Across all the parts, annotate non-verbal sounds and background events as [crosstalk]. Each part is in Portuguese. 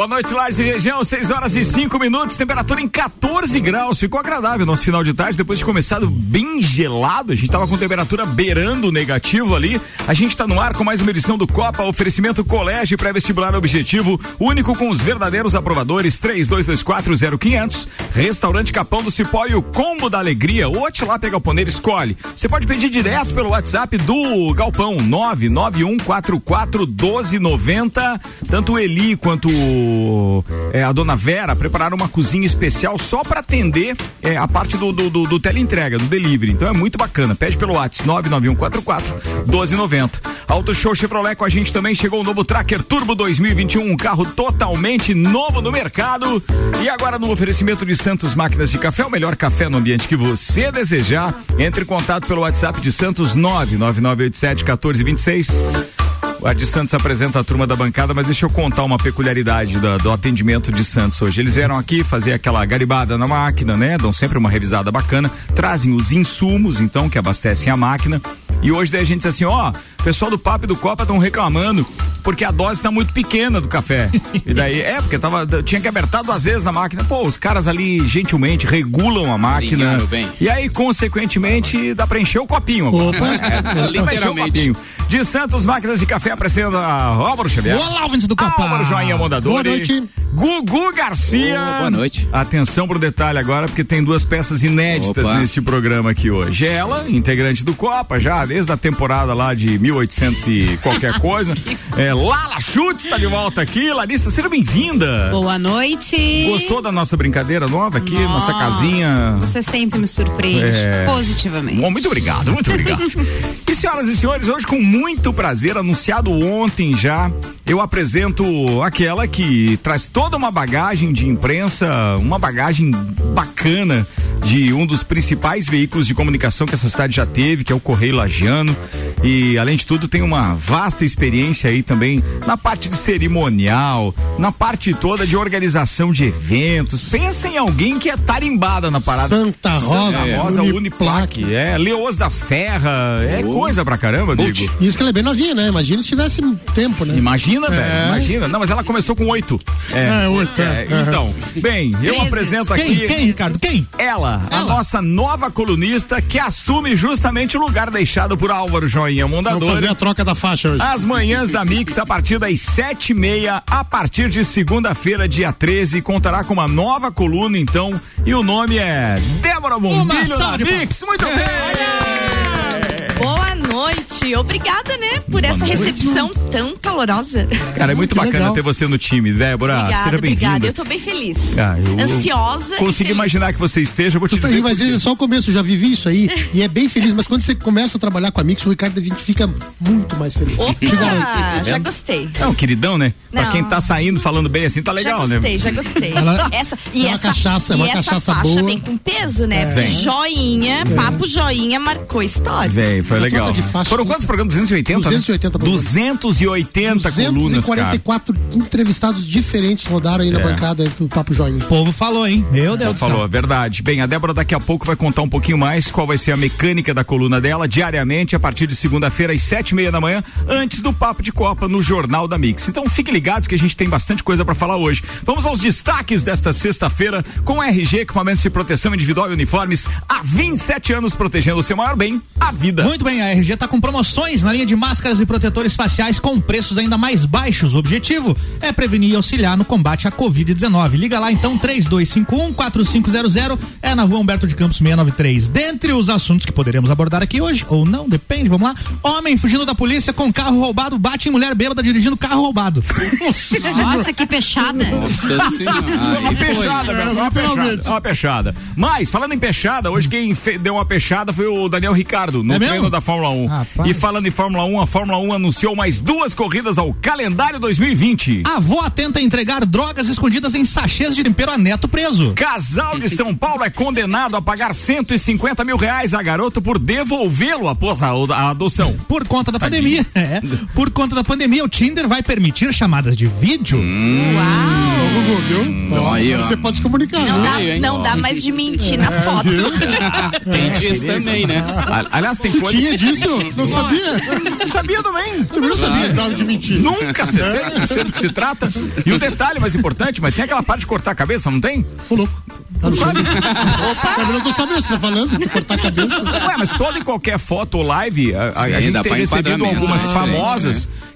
Boa noite, Lages e região, 6 horas e 5 minutos, temperatura em 14 graus. Ficou agradável nosso final de tarde, depois de começado bem gelado. A gente tava com temperatura beirando o negativo ali. A gente tá no ar com mais uma edição do Copa, oferecimento Colégio Pré-Vestibular Objetivo, único com os verdadeiros aprovadores, 32240500. Restaurante Capão do Cipó e o Combo da Alegria. O lá pega o poner, escolhe. Você pode pedir direto pelo WhatsApp do Galpão, 991441290. Tanto o Eli quanto é, a dona Vera prepararam uma cozinha especial só para atender é, a parte do, do, do, do teleentrega, do delivery. Então é muito bacana. Pede pelo WhatsApp 99144 1290. Auto Show Chevrolet com a gente também chegou o novo Tracker Turbo 2021, um carro totalmente novo no mercado. E agora no oferecimento de Santos Máquinas de Café, o melhor café no ambiente que você desejar. Entre em contato pelo WhatsApp de Santos 99987 1426. O Adi Santos apresenta a turma da bancada, mas deixa eu contar uma peculiaridade do, do atendimento de Santos hoje. Eles vieram aqui fazer aquela garibada na máquina, né? Dão sempre uma revisada bacana, trazem os insumos, então, que abastecem a máquina. E hoje daí a gente diz assim, ó, o pessoal do Papo e do Copa estão reclamando porque a dose está muito pequena do café. [laughs] e daí, é, porque tava, tinha que apertar duas vezes na máquina. Pô, os caras ali gentilmente regulam a máquina. E aí, consequentemente, dá pra encher o copinho agora. Opa! [laughs] É, literalmente. De Santos Máquinas de Café apresentando a Álvaro Xavier. Olá, ouvintes do Copa. Álvaro Joinha Mondador. Boa noite. Gugu Garcia. Oh, boa noite. Atenção pro detalhe agora, porque tem duas peças inéditas Opa. neste programa aqui hoje. Ela, integrante do Copa, já desde a temporada lá de 1800 e qualquer coisa. é, Lala Chutes está de volta aqui. Larissa, seja bem-vinda. Boa noite. Gostou da nossa brincadeira nova aqui, nossa, nossa casinha? Você sempre me surpreende é... positivamente. Bom, muito obrigado, muito obrigado. [laughs] e senhoras e senhores, hoje com muito prazer, anunciado ontem já, eu apresento aquela que traz toda uma bagagem de imprensa, uma bagagem bacana de um dos principais veículos de comunicação que essa cidade já teve, que é o Correio Lagiano. E além de tudo, tem uma vasta experiência aí também na parte de cerimonial, na parte toda de organização de eventos. Pensa em alguém que é tarimbada na parada. Santa Rosa, Santa Rosa é, Uniplaque, é, Leoas da Serra, é oh. coisa pra caramba, amigo. Isso que ela é bem novinha, né? Imagina se tivesse tempo, né? Imagina, é. velho, imagina. Não, mas ela começou com oito. É, é oito. É. é. Então, bem, eu apresento aqui. Quem, quem, Ricardo? Quem? Ela, ela, a nossa nova colunista que assume justamente o lugar deixado por Álvaro Joinha Mondador. Vamos fazer a troca da faixa hoje. As manhãs da Mix a partir das sete e meia, a partir de segunda-feira, dia 13, contará com uma nova coluna, então, e o nome é Débora Bombilho na Mix. Muito é. bem! Boa noite. Obrigada, né, por Boa essa noite. recepção tão calorosa. Cara, é muito bacana legal. ter você no time, Débora. Obrigada, Seja bem-vinda. Obrigada, eu tô bem feliz. Ah, eu, Ansiosa. Consegui imaginar que você esteja. Vou te tu dizer. mas é só o começo, eu já vivi isso aí. e é bem feliz, mas quando você começa a trabalhar com a Mix, o Ricardo a gente fica muito mais feliz. Opa, já gostei. É um queridão, né? Não. Pra quem tá saindo falando bem assim, tá legal, já gostei, né? Já gostei, já gostei. Essa, e é essa cachaça, é uma cachaça faixa boa. vem com peso, né? É. Joinha, é. papo joinha marcou história. Vem, foi legal. Foram quantos programas? 280? 280 programas. 280 colunas, 244 entrevistados diferentes rodaram aí na é. bancada do Papo Joinha. O povo falou, hein? Meu Deus do céu. Falou, verdade. Bem, a Débora daqui a pouco vai contar um pouquinho mais qual vai ser a mecânica da coluna dela diariamente a partir de segunda-feira às sete e meia da manhã, antes do Papo de Copa no Jornal da Mix. Então fiquem ligados que a gente tem bastante coisa para falar hoje. Vamos aos destaques desta sexta-feira com RG, equipamentos de proteção individual e uniformes há 27 anos protegendo o seu maior bem, a vida. Muito bem, a RG está com promoções na linha de máscaras e protetores faciais com preços ainda mais baixos. O objetivo é prevenir e auxiliar no combate à Covid-19. Liga lá então 3251 4500 é na rua Humberto de Campos 693. Dentre os assuntos que poderemos abordar aqui hoje, ou não, depende, vamos lá. Homem fugindo da polícia com carro roubado bate em mulher bêbada dirigindo carro roubado. Nossa, que peixada. Nossa senhora. Uma peixada, é, uma peixada. Uma peixada. Mas, falando em peixada, hoje quem deu uma peixada foi o Daniel Ricardo, no é treino da Fórmula 1. E falando em Fórmula 1, a Fórmula 1 anunciou mais duas corridas ao calendário 2020. Avó tenta entregar drogas escondidas em sachês de tempero a neto preso. Casal de São Paulo é condenado a pagar 150 mil reais a garoto por devolvê-lo após a, a adoção. Por conta da pandemia, [laughs] é. Por conta da pandemia, o Tinder vai permitir chamadas de vídeo. Ô, Gugu, viu? Ó, aí. Você pode se comunicar. Não dá, hein? não dá mais de mentir na foto. [laughs] Tem disso também, né? [laughs] Aliás, tem coisa. tinha disso? Não sabia? Não sabia também. Também não sabia que dava de mentir. Nunca se sei, sei do que se trata. E o detalhe mais importante, mas tem aquela parte de cortar a cabeça, não tem? Ô, louco. Tá não sabe? [laughs] Opa, tá vendo? Eu tô sabendo, você tá falando de cortar a cabeça. Ué, mas toda e qualquer foto ou live, a, a- Sim, a gente tem recebido algumas né?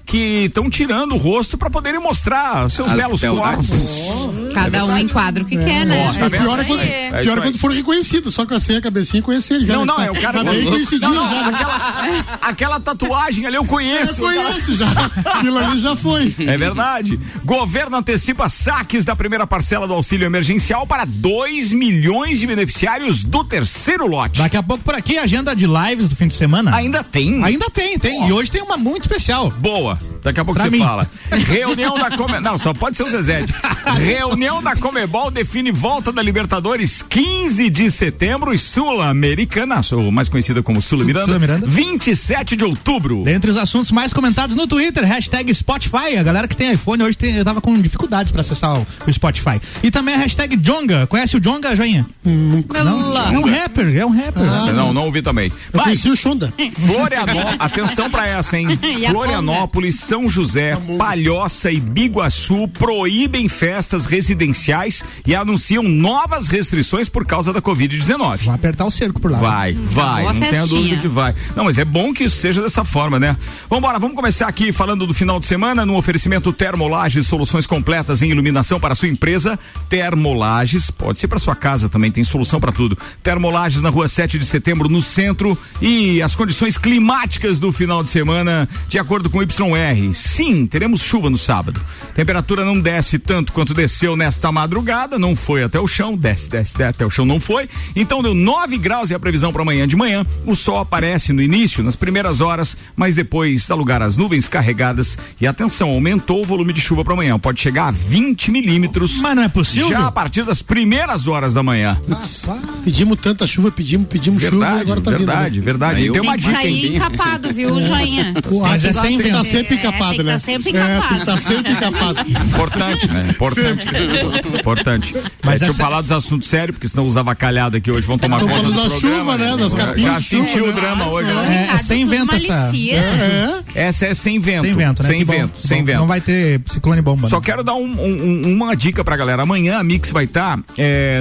Que estão tirando o rosto pra poderem mostrar seus As belos beldades. corpos. Cada um enquadra o que quer, né? Ó, tá vendo? pior é quando, É pior é quando foram reconhecidos, só que eu sei a cabecinha e conheci ele já. Não, né? não, Tá- é o cara Tá bem Não, não, já. né? aquela, aquela tatuagem ali eu Eu conheço. conheço já. Aquilo ali já foi. É verdade. Governo antecipa saques da primeira parcela do auxílio emergencial para 2 milhões de beneficiários do terceiro lote. Daqui a pouco por aqui, agenda de lives do fim de semana. Ainda tem? Ainda tem, tem. E hoje tem uma muito especial. Boa. Daqui a pouco Pra você mim. fala. Reunião da Come... Não, só pode ser o Zezé. Reunião da Comebol define volta da Libertadores 15 de setembro e Sul-Americana, ou mais conhecida como Sul-Miranda, Sul-Miranda. 27 de outubro. Dentre os assuntos mais comentados no Twitter, hashtag Spotify. A galera que tem iPhone hoje tem, eu tava com dificuldades pra acessar o, o Spotify. E também a hashtag Jonga. Conhece o Jonga, Joinha? Não. É um rapper, é um rapper. Não, não ouvi também. Eu Mas conheci o. Florianópolis, atenção pra essa, hein? [laughs] A Florianópolis, São José, Palhoça e Biguaçu proíbem festas residenciais e anunciam novas restrições por causa da Covid-19. Vamos apertar o cerco por lá. Vai, vai, boa não tenha festinha. dúvida que vai. Não, mas é bom que isso seja dessa forma, né? Vambora, vamos começar aqui falando do final de semana no oferecimento Termolages, soluções completas em iluminação para sua empresa. Termolages, pode ser para sua casa também, tem solução para tudo. Termolages na rua 7 de setembro, no centro. E as condições climáticas do final de semana, de acordo com o YR. Sim, teremos chuva no sábado. Temperatura não desce tanto quanto desceu nesta madrugada, não foi até o chão, desce, desce, desce até o chão não foi. Então deu 9 graus e a previsão para amanhã de manhã. O sol aparece no início, nas primeiras horas, mas depois dá lugar às nuvens carregadas. E atenção, aumentou o volume de chuva para amanhã. Pode chegar a 20 milímetros. Mas não é possível? Já a partir das primeiras horas da manhã. Pedimos tanta chuva, pedimos, pedimos chuva e Verdade, agora tá verdade, vindo. né? verdade. Aí E eu- tem uma dica, sair hein? encapado, viu, joinha? O Mas é sem tá vento. Sempre É, encapado, tem que né? tá sempre É, encapado. tá sempre encapado. Importante, né? Importante. Importante. Mas Mas deixa eu falar dos assuntos sérios, porque senão os avacalhados aqui hoje vão tomar conta falando do da programa, chuva, né? Das capinhas Já de chuva, sentiu o né? drama hoje, Ô, né? É, Ricardo, sem vento essa-. É. Essa é sem vento. Sem vento, né? Sem vento, sem vento. Não vai ter ciclone bomba. Só né? quero dar um- um- um- uma dica pra galera. Amanhã a Mix vai estar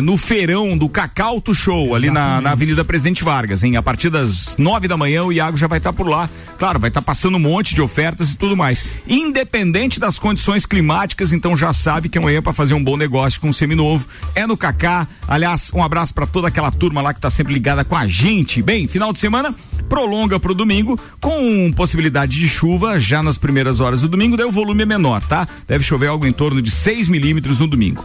no feirão do Cacauto Show, ali na, na Avenida Presidente Vargas, hein? A partir das nove da manhã o Iago já vai estar por lá. Claro, vai estar passando um monte de ofertas e tudo mais. Independente das condições climáticas, então já sabe que amanhã para fazer um bom negócio com um seminovo é no Cacá. Aliás, um abraço pra toda aquela turma lá que tá sempre ligada com a gente. Bem, final de semana prolonga pro domingo com possibilidade de chuva já nas primeiras horas do domingo, daí o volume é menor, tá? Deve chover algo em torno de 6 milímetros no domingo.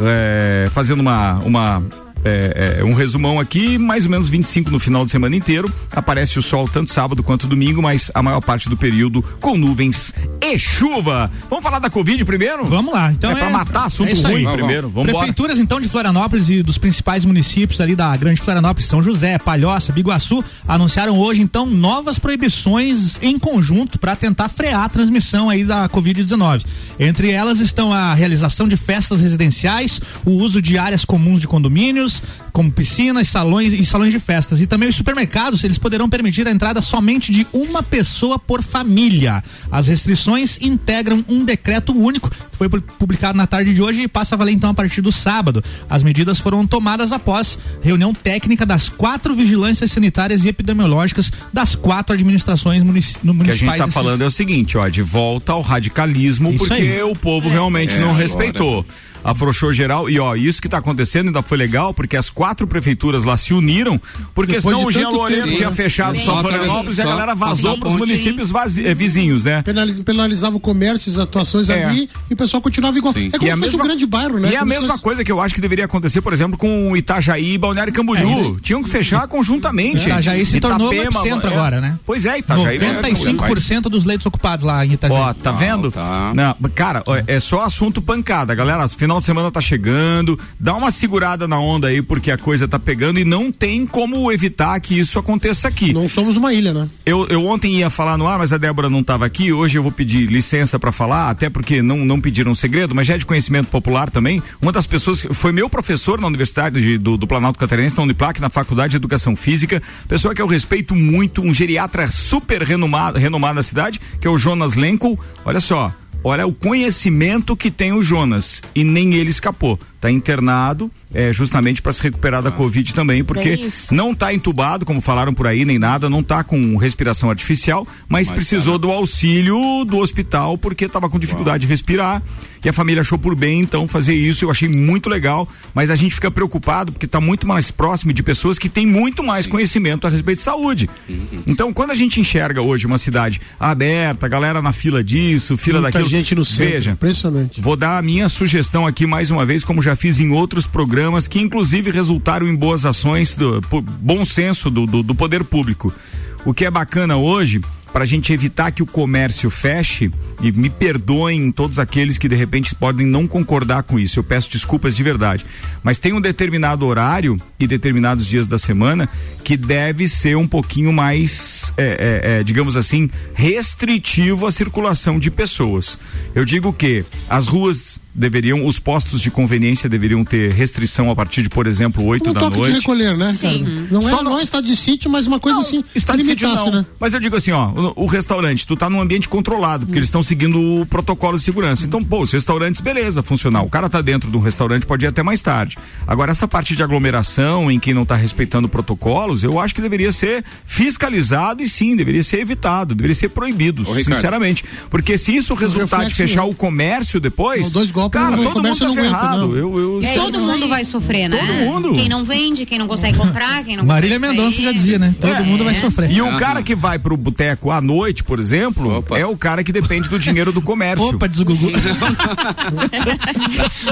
É, fazendo uma, uma é, é, um resumão aqui, mais ou menos 25 no final de semana inteiro. Aparece o sol tanto sábado quanto domingo, mas a maior parte do período com nuvens e chuva. Vamos falar da Covid primeiro? Vamos lá. Então É pra matar assunto aí. ruim Vamos, primeiro. Vamos embora. Prefeituras então de Florianópolis e dos principais municípios ali da Grande Florianópolis, São José, Palhoça, Biguaçu, anunciaram hoje então novas proibições em conjunto para tentar frear a transmissão aí da Covid-19. Entre elas estão a realização de festas residenciais, o uso de áreas comuns de condomínios, como piscinas, salões e salões de festas. E também os supermercados, eles poderão permitir a entrada somente de uma pessoa por família. As restrições integram um decreto único que foi pu- publicado na tarde de hoje e passa a valer então a partir do sábado. As medidas foram tomadas após reunião técnica das quatro vigilâncias sanitárias e epidemiológicas das quatro administrações munici no- O que a municipais. gente tá desses- falando é o seguinte, ó, de volta ao radicalismo, Isso porque aí. o povo realmente É, não agora. respeitou. Afrouxou geral. E ó, isso que tá acontecendo ainda foi legal, porque as quatro prefeituras lá se uniram, porque Depois senão o Jean Loureiro tinha fechado só Só Florianópolis e a galera vazou pros ponte. municípios vazi- eh, vizinhos, né? Penalis- Penalizava o comércio, as atuações É. ali e o pessoal continuava igual. Sim. É como E se mesma- um grande bairro, né? E é a mesma fosse- coisa que eu acho que deveria acontecer, por exemplo, com Itajaí e Balneário Camboriú. Tinham que fechar conjuntamente. Itajaí se tornou o Itapema, epicentro é. agora, né? Pois é, Itajaí. 95% dos leitos ocupados lá em Itajaí. Ó, tá vendo? tá. Não, cara, é só assunto pancada, galera. Final de semana tá chegando, dá uma segurada na onda aí porque a coisa tá pegando e não tem como evitar que isso aconteça aqui. Não somos uma ilha, né? Eu, eu ontem ia falar no ar, mas a Débora não estava aqui. Hoje eu vou pedir licença para falar, até porque não, não pediram segredo, mas já é de conhecimento popular também. Uma das pessoas que foi meu professor na Universidade de- do, do Planalto Catarinense, na Uniplac, na Faculdade de Educação Física, pessoa que eu respeito muito, um geriatra super renomado, renomado na cidade, que é o Jonas Lenkel. Olha só. Olha o conhecimento que tem o Jonas e nem ele escapou. Tá internado, é, justamente para se recuperar da Covid também, porque não tá entubado, como falaram por aí, nem nada, não tá com respiração artificial, mas, Mas precisou tá, do auxílio do hospital porque estava com dificuldade de respirar. E a família achou por bem, então, fazer isso. Eu achei muito legal, mas a gente fica preocupado porque está muito mais próximo de pessoas que têm muito mais conhecimento a respeito de saúde. Uhum. Então, quando a gente enxerga hoje uma cidade aberta, a galera na fila disso, fila Muita daquilo. gente no centro. Veja, Impressionante. Vou dar a minha sugestão aqui mais uma vez, como já fiz em outros programas, que inclusive resultaram em boas ações, do bom senso do, do, do poder público. O que é bacana hoje, para a gente evitar que o comércio feche, e me perdoem todos aqueles que de repente podem não concordar com isso, eu peço desculpas de verdade, mas tem um determinado horário e determinados dias da semana que deve ser um pouquinho mais, é, é, é, digamos assim, restritivo à circulação de pessoas. Eu digo que as ruas deveriam, os postos de conveniência deveriam ter restrição a partir de, por exemplo, 8 Um da toque de noite. recolher, né, Sim. cara? Não Só é, não- não é estado de sítio, mas uma coisa assim, Está que de sítio, não. né? Mas eu digo assim, ó, o, o restaurante, tu tá num ambiente controlado, porque eles estão seguindo o protocolo de segurança. Então, pô, os restaurantes, beleza, funcional. O cara tá dentro de um restaurante, pode ir até mais tarde. Agora, essa parte de aglomeração, em quem não tá respeitando protocolos, eu acho que deveria ser fiscalizado e sim, deveria ser evitado, deveria ser proibido, Ô, Ricardo. sinceramente. Porque se isso resultar de reflexo, fechar né? o comércio depois, Não, dois golpes, cara, todo mundo tá não aguenta, ferrado. não. Eu, eu, É Todo mundo aí. vai sofrer, né? Todo mundo. Quem não vende, quem não consegue comprar, quem não Marília Mendonça já dizia, né? Todo É. mundo vai sofrer. E o cara que vai pro boteco à noite, por exemplo, Opa. é o cara que depende do dinheiro do comércio. Opa, diz o Gugu.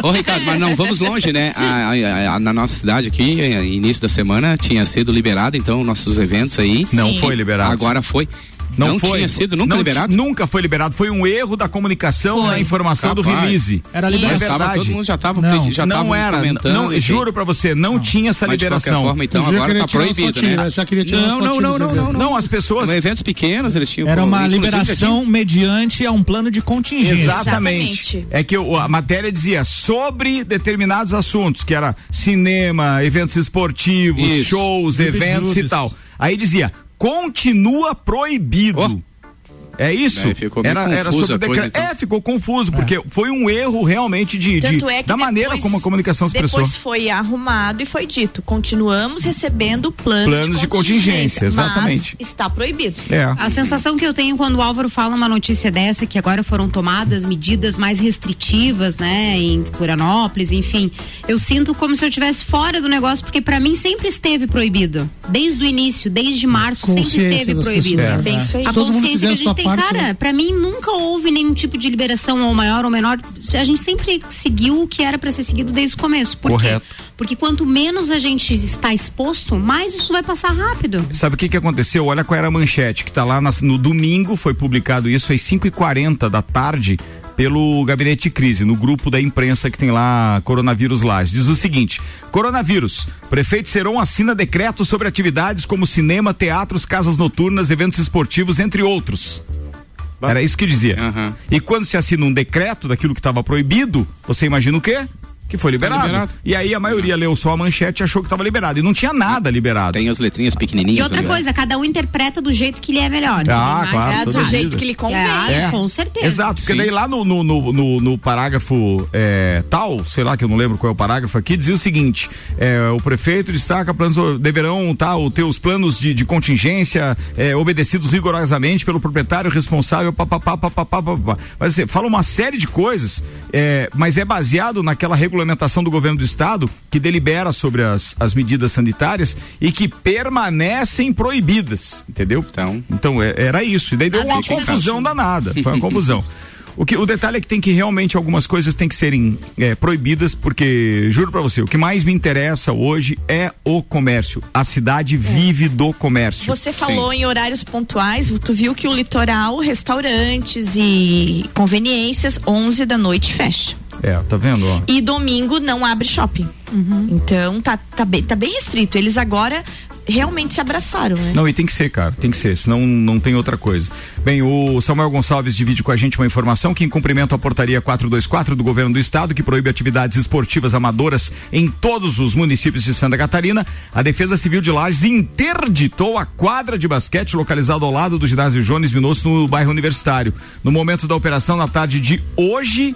Ô, Ricardo, mas não vamos longe, né? A- a- a- na nossa cidade aqui, eh, início da semana, tinha sido liberado, então, nossos eventos aí. Não Sim. foi liberado. Agora foi. Não, Não, foi. tinha sido nunca Não liberado? Nunca foi liberado. Foi um erro da comunicação Foi. na informação do Capaz. release. Era Não é verdade. todo mundo já estava Não, já não era. Não, juro pra você, não tinha essa Mas de qualquer liberação. forma, então, agora queria tá tirar umas proibido, né? Já queria tirar não, não, não, não, não, eventos. Não, as pessoas. Eventos pequenos, eles tinham. Era uma liberação mediante a um plano de contingência. Exatamente. Exatamente. É que a matéria dizia sobre determinados assuntos, que era cinema, eventos esportivos, Isso. shows, eventos e tal. Aí dizia, continua proibido. É isso. É, ficou era, era sobre a coisa, então. É, ficou confuso, porque foi um erro realmente de, de- é da maneira depois- como a comunicação se expressou. Depois foi arrumado e foi dito: continuamos recebendo plano Planos de contingência, exatamente. Mas está proibido. É. A sensação que eu tenho quando o Álvaro fala uma notícia dessa, que agora foram tomadas medidas mais restritivas, né, em Florianópolis, enfim, eu sinto como se eu estivesse fora do negócio, porque pra mim sempre esteve proibido. Desde o início, desde março, sempre esteve proibido. pessoas, É. Aí. A consciência que a gente tem, parte, cara, né? pra mim nunca houve nenhum tipo de liberação ou maior ou menor. A gente sempre seguiu o que era pra ser seguido desde o começo. Por Correto. quê? Porque quanto menos a gente está exposto, mais isso vai passar rápido. Sabe o que que aconteceu? Olha qual era a manchete, que tá lá no domingo, foi publicado isso às 5h40 da tarde pelo Gabinete de Crise, no grupo da imprensa que tem lá Coronavírus Lages. Diz o seguinte: Coronavírus. Prefeito Seron assina decreto sobre atividades como cinema, teatros, casas noturnas, eventos esportivos, entre outros. Era isso que dizia. Aham. E quando se assina um decreto daquilo que estava proibido, você imagina o quê? Que foi liberado. liberado. E aí a maioria leu só a manchete e achou que estava liberado. E não tinha nada liberado. Tem as letrinhas pequenininhas. E outra ali, né? coisa, cada um interpreta do jeito que lhe é melhor. Ah, Mas claro, é do vida. jeito que lhe convém. É, com certeza. Exato, porque Sim. daí lá no, no, no, no- no parágrafo é, tal, sei lá que eu não lembro qual é o parágrafo aqui, dizia o seguinte: é, o prefeito destaca planos deverão tal, ter os planos de, de contingência é, obedecidos rigorosamente pelo proprietário responsável, papapá, papapá, papapá. Mas assim, fala uma série de coisas, é, mas é baseado naquela regulamentação do governo do estado que delibera sobre as, as medidas sanitárias e que permanecem proibidas, entendeu? Então. Então, é- era isso. E daí deu Nada uma confusão danada. Foi uma [laughs] confusão. O, que, o detalhe é que tem que realmente algumas coisas têm que serem é, proibidas, porque, juro pra você, o que mais me interessa hoje é o comércio. A cidade vive do comércio. Você falou em horários pontuais, tu viu que o litoral, restaurantes e conveniências, 11 da noite fecha. É, tá vendo? Ó? E domingo não abre shopping. Então tá, tá, bem, tá bem restrito. Eles agora realmente se abraçaram, né? Não, e tem que ser, cara, tem que ser, senão não tem outra coisa. Bem, o Samuel Gonçalves divide com a gente uma informação que, em cumprimento à portaria 424 do governo do estado, que proíbe atividades esportivas amadoras em todos os municípios de Santa Catarina, a Defesa Civil de Lages interditou a quadra de basquete localizada ao lado do ginásio Jones Minosso no bairro Universitário. No momento da operação, na tarde de hoje,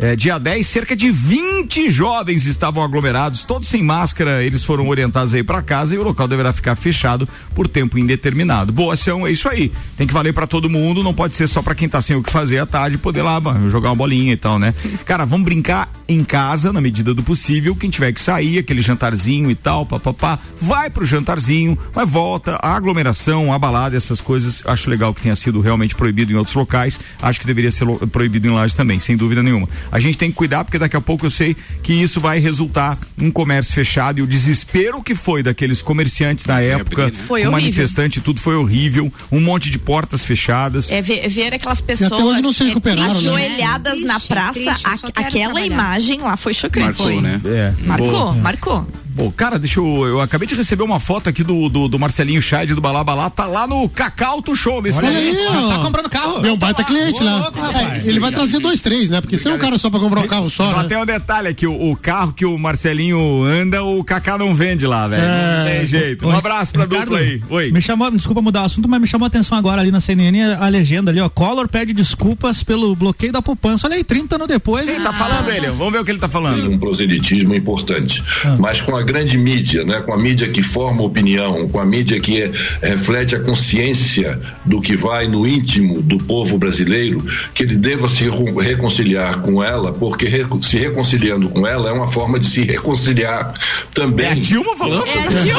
é, dia 10, cerca de 20 jovens estavam aglomerados, todos sem máscara. Eles foram orientados aí para casa e o local deverá ficar fechado por tempo indeterminado. Boa ação, é isso aí. Tem que valer para todo mundo, não pode ser só para quem tá sem o que fazer à tarde poder lá jogar uma bolinha e tal, né? Cara, vamos brincar em casa na medida do possível. Quem tiver que sair, aquele jantarzinho e tal, papapá, vai pro jantarzinho, mas volta. A aglomeração, a balada, essas coisas, acho legal que tenha sido realmente proibido em outros locais. Acho que deveria ser proibido em lajes também, sem dúvida nenhuma. A gente tem que cuidar porque daqui a pouco eu sei que isso vai resultar em comércio fechado e o desespero que foi daqueles comerciantes na época, abrir, né? Foi horrível. manifestante, tudo foi horrível, um monte de portas fechadas. É ver, ver aquelas pessoas não se recuperaram, né? ajoelhadas É na triste, praça. triste, a- aquela trabalhar. imagem lá foi chocante. Marcou, Foi. né? É, Marcou, boa. marcou. Pô, cara, deixa eu. Eu acabei de receber uma foto aqui do, do, do Marcelinho Chad do Balabalá, tá lá no Cacauto Show nesse Olha momento. aí, Tá ó. comprando carro? Meu baita cliente Ô, lá. louco, rapaz. É, ele vai trazer dois, três, né? Porque você é um cara só pra comprar um carro só, Só né? tem um detalhe aqui, o, o carro que o Marcelinho anda, o Cacá não vende lá, velho. Não tem jeito. Um abraço pra Ricardo, dupla aí. Oi. Me chamou, desculpa mudar o assunto, mas me chamou a atenção agora ali na CNN a, a legenda ali, ó. Collor pede desculpas pelo bloqueio da poupança. Olha aí, 30 anos depois. Sim, né? tá falando ele. Vamos ver o que ele tá falando. um proselitismo importante. Mas com a grande mídia, né, com a mídia que forma opinião, com a mídia que é- reflete a consciência do que vai no íntimo do povo brasileiro, que ele deva se reconciliar com ela, porque se reconciliando com ela é uma forma de se reconciliar também. É a Dilma falando? É, Gil.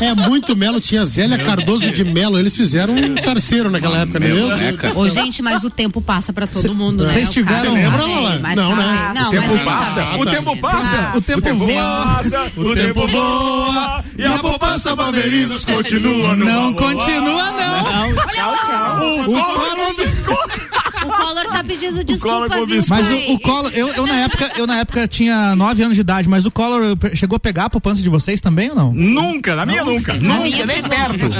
É muito Melo, tinha Zélia Cardoso de Melo, eles fizeram um sarceiro naquela época, né? Meu Deus. Boneca. Ô, gente, mas o tempo passa pra todo mundo, né? vocês tiveram- lembra, Não, tá- né? Não, O tempo mas ele passa, tá- o tempo passa, O tempo o tempo voa, e a poupança Bamerinos continua no Não continua, não. Tchau, tchau. O Collor biscoito. O Collor tá pedindo Collor desculpa, com viu, biscoito. Mas o, o Collor, eu, eu na época, eu na época tinha 9 anos de idade, mas o Collor chegou a pegar a poupança de vocês também ou não? Nunca, na minha nunca. A Nunca, minha nem pegou. perto.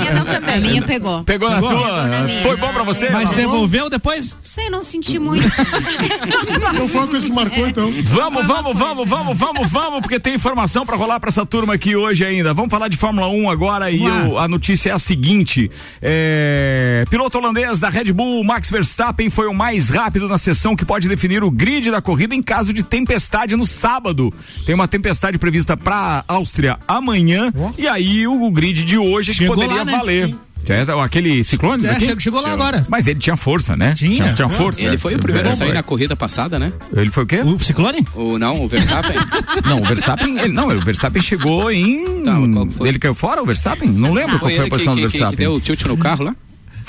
A minha pegou. Pegou na tua? Foi bom pra você? Mas Não? devolveu depois? Sei, não senti muito. [laughs] Não foi uma coisa que marcou, então. Vamos, vamos, vamos, vamos, vamos, vamos, porque tem informação pra rolar pra essa turma aqui hoje ainda. Vamos falar de Fórmula 1 agora e o- a notícia é a seguinte: é, piloto holandês da Red Bull, Max Verstappen, foi o mais rápido na sessão que pode definir o grid da corrida em caso de tempestade no sábado. Tem uma tempestade prevista pra Áustria amanhã Ó. e aí o, grid de hoje que Chegou poderia lá, né? valer. Sim. É, aquele ciclone? É, chegou, chegou lá agora. Mas ele tinha força, né? Tinha. Tinha, tinha força. Ele foi o primeiro a sair foi. na corrida passada, né? Ele foi o quê? O Ciclone? Ou não, o Verstappen? [laughs] Não, o Verstappen, ele, não, o Verstappen chegou em. Tá, que foi? ele caiu fora, o Verstappen? Não lembro qual foi a que, posição que, do que, que Verstappen. deu o tilt no carro lá?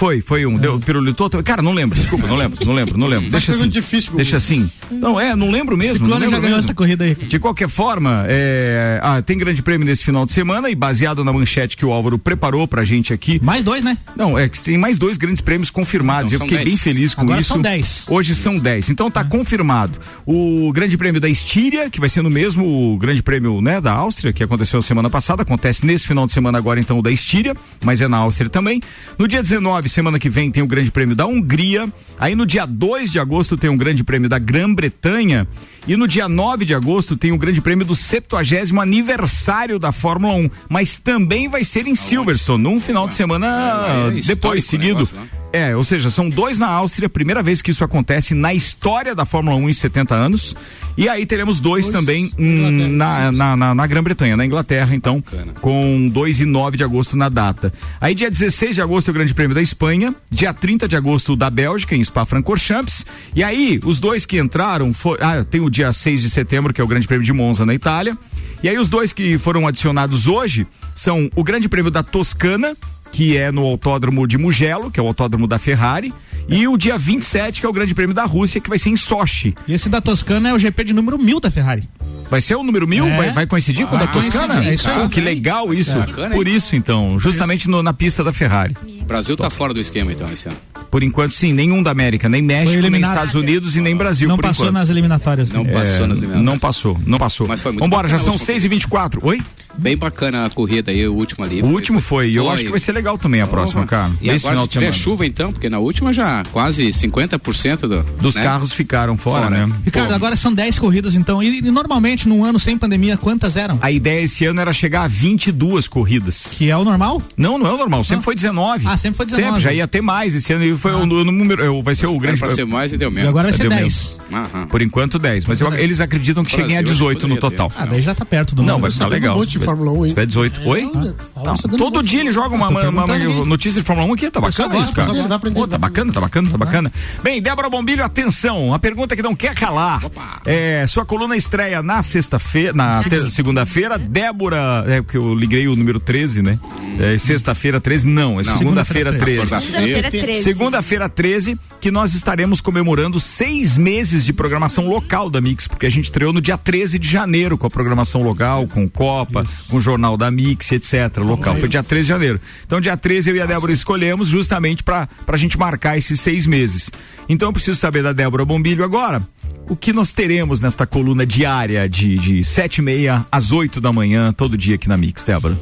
Foi, foi um. Deu pirulitou. Cara, não lembro, desculpa, não lembro, não lembro, não lembro. Deixa assim. difícil. Deixa assim. Não, é, não lembro mesmo. não Ciclone já lembro ganhou mesmo. essa corrida aí. De qualquer forma, é, ah, tem grande prêmio nesse final de semana e baseado na manchete que o Álvaro preparou pra gente aqui. Mais dois, né? Não, é que tem mais dois grandes prêmios confirmados. Então Eu fiquei 10. bem feliz com Agora isso. são 10. Hoje são 10. Então tá confirmado. O Grande Prêmio da Estíria, que vai ser no mesmo Grande Prêmio, né, da Áustria, que aconteceu a semana passada, acontece nesse final de semana agora então o da Estíria, mas é na Áustria também. No dia 19, semana que vem, tem o Grande Prêmio da Hungria. Aí no dia 2 de agosto tem o Grande Prêmio da Grã-Bretanha. E no dia 9 de agosto tem o Grande Prêmio do 70 aniversário da Fórmula 1. Mas também vai ser em Silverstone, num final de semana É, é depois, seguido. negócio lá. É, ou seja, são dois na Áustria, primeira vez que isso acontece na história da Fórmula 1 em 70 anos. E aí teremos dois, também hum, na, na, na, na Grã-Bretanha, na Inglaterra, então, Bacana. com 2 e 9 de agosto na data. Aí dia 16 de agosto é o Grande Prêmio da Espanha, dia 30 de agosto da Bélgica, em Spa-Francorchamps. E aí, os dois que entraram, foi, ah, tem o dia 6 de setembro, que é o Grande Prêmio de Monza, na Itália. E aí os dois que foram adicionados hoje são o Grande Prêmio da Toscana, que é no autódromo de Mugello, que é o autódromo da Ferrari, E o dia 27, que é o Grande Prêmio da Rússia, que vai ser em Sochi. E esse da Toscana é o GP de número mil da Ferrari. Vai ser o número mil? É. Vai, vai coincidir com o da Toscana? é isso aí. Pô, que legal isso. Bacana, Por hein? isso, então, justamente no- na pista da Ferrari. O Brasil tá fora do esquema então esse ano. Por enquanto, sim, nenhum da América, nem México, nem. Estados Unidos e nem Brasil. não por passou enquanto. nas eliminatórias. Não né? passou nas eliminatórias. Não passou, não passou. Mas foi muito Vambora, já são a última 6 e 24 Oi? Bem bacana a corrida aí, o último ali. O último foi. E eu acho que vai ser legal também a próxima, cara. E Esse agora final se tiver semana. chuva então, porque na última já quase 50% do, Dos né? carros ficaram fora, Fora. né? Ricardo, Pô, agora são 10 corridas então. E, e normalmente num ano sem pandemia, quantas eram? A ideia esse ano era chegar a 22 corridas. Que é o normal? Não, não é o normal, sempre foi 19. Ah, sempre foi 19. Sempre, já ia ter mais. Esse ano foi o, o número, é, vai ser o Era grande pra ser mais e deu E mesmo. agora vai ser Deu 10. Aham. Por enquanto 10, mas eu- eles acreditam que cheguem a Brasil, 18 no poderia ter. total. Ah, daí já tá perto do Não, vai ficar sabendo legal. Se tiver- Fórmula 1, hein? se tiver 18. Oi? É todo dando- dia ele joga uma, notícia de Fórmula 1 aqui, tá bacana isso, cara. tá bacana, tá bacana, tá bacana. Bem, Débora Bombilho, atenção, a pergunta que não quer calar. É, sua coluna estreia na sexta-feira, na segunda-feira, Débora, é porque eu liguei o número 13, né? É, sexta-feira 13, não, é segunda-feira Segunda-feira 13. Segunda-feira 13. Segunda-feira 13, que nós estaremos comemorando seis meses de programação local da Mix, porque a gente estreou no dia 13 de janeiro com a programação local, com Copa, com o Jornal da Mix, etc. Local. Foi dia 13 de janeiro. Então, dia 13 eu e a Débora escolhemos justamente para a gente marcar esses seis meses. Então, eu preciso saber da Débora Bombilho agora. O que nós teremos nesta coluna diária de, de sete e meia às 8 da manhã, todo dia aqui na Mix, Débora?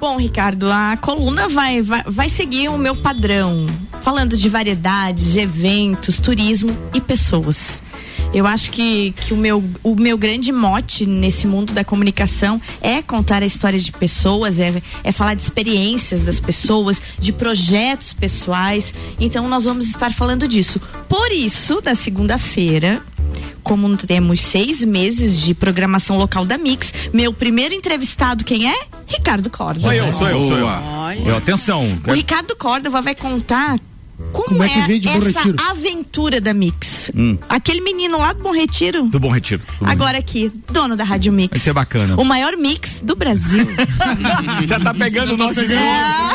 Bom, Ricardo, a coluna vai, vai, vai seguir o meu padrão, falando de variedades, de eventos, turismo e pessoas. Eu acho que, que o, meu, o meu grande mote nesse mundo da comunicação é contar a história de pessoas, é, é falar de experiências das pessoas, de projetos pessoais. Então, nós vamos estar falando disso. Por isso, na segunda-feira, como temos seis meses de programação local da Mix, meu primeiro entrevistado, quem é? Ricardo Corda. Sou eu, sou eu, sou eu. Eu, atenção. O Ricardo Córdova vai contar como, Como é que é, veio de Bom essa Retiro? aventura da Mix. Hum. Aquele menino lá do Bom Retiro. Do Bom Retiro. Do Bom Agora aqui, dono da Rádio Mix. Vai ser bacana. O maior mix do Brasil. [laughs] Já tá pegando o nosso Ah,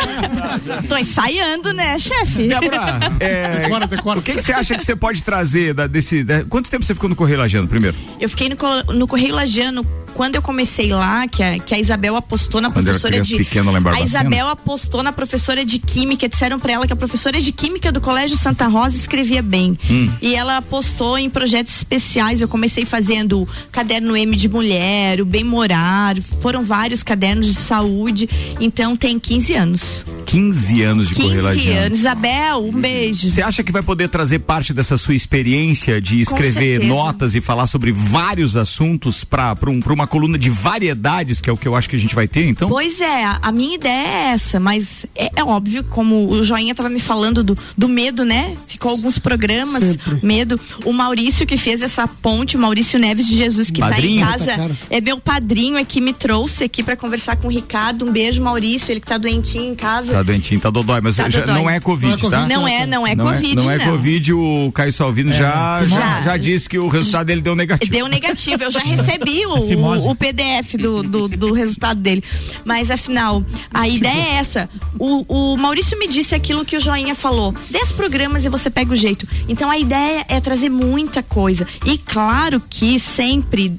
Tô ensaiando, né, chefe? Débora, é, Decora, decora. o que que você acha que você pode trazer da- desse. da- quanto tempo você ficou no Correio Lajano primeiro? Eu fiquei no, no Correio Lajano quando eu comecei lá, que a, que a Isabel apostou na Quando professora de. em a. Isabel apostou na professora de Química. Disseram pra ela que a professora de Química do Colégio Santa Rosa escrevia bem. Hum. E ela apostou em projetos especiais. Eu comecei fazendo o caderno M de mulher, o Bem Morar. Foram vários cadernos de saúde. Então tem 15 anos. 15 anos de Correio 15 Lajano. anos. Isabel, um beijo. Você acha que vai poder trazer parte dessa sua experiência de escrever notas e falar sobre vários assuntos para um, pra uma coluna de variedades, que é o que eu acho que a gente vai ter, então? Pois é, a, minha ideia é essa, mas é, é óbvio, como o Joinha tava me falando do, do medo, né? Ficou alguns programas, Sempre. medo. O Maurício que fez essa ponte, o Maurício Neves de Jesus, que Padrinho. tá em casa, Tá, é meu padrinho aqui, me trouxe aqui para conversar com o Ricardo. Um beijo, Maurício, ele que tá doentinho em casa. Tá doentinho, tá dodói, mas Tá já- dodói. não é Covid, Não é tá? Não é, não é não Covid, é, não é Covid, o Caio Salvino já, já, Já. já disse que o resultado dele deu negativo. Deu negativo, eu já recebi [laughs] o, Fimose. O, o PDF do, do, do resultado dele. Mas afinal, a ideia é essa. O, o Maurício me disse aquilo que o Joinha falou: 10 programas e você pega o jeito. Então a ideia é trazer muita coisa. E claro que sempre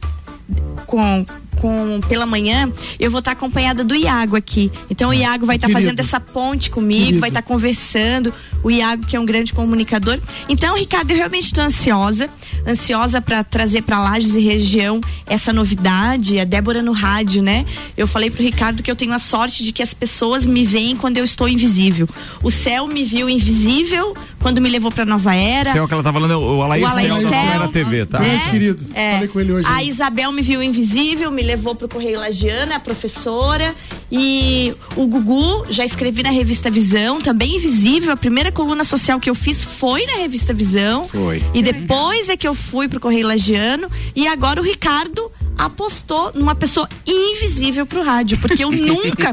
com. Com, pela manhã, eu vou estar acompanhada do Iago aqui. Então o Iago vai estar Querido. fazendo essa ponte comigo, Querido. vai estar conversando. O Iago, que é um grande comunicador. Então, Ricardo, eu realmente estou ansiosa, ansiosa para trazer para Lages e região essa novidade, a Débora no rádio, né? Eu falei pro Ricardo que eu tenho a sorte de que as pessoas me veem quando eu estou invisível. O céu me viu invisível quando me levou para Nova Era. Céu que ela tá falando, o Alair O Alair Céu da Céu, Fera TV, tá? né? Grande querido. É. Falei com ele hoje. A né? Isabel me viu invisível, me levou pro Correio Lagiana, a professora. E o Gugu, já escrevi na revista Visão, também invisível. A primeira coluna social que eu fiz foi na revista Visão. Foi. E depois é que eu fui pro Correio Lagiano. E agora o Ricardo apostou numa pessoa invisível pro rádio, porque eu [laughs] nunca,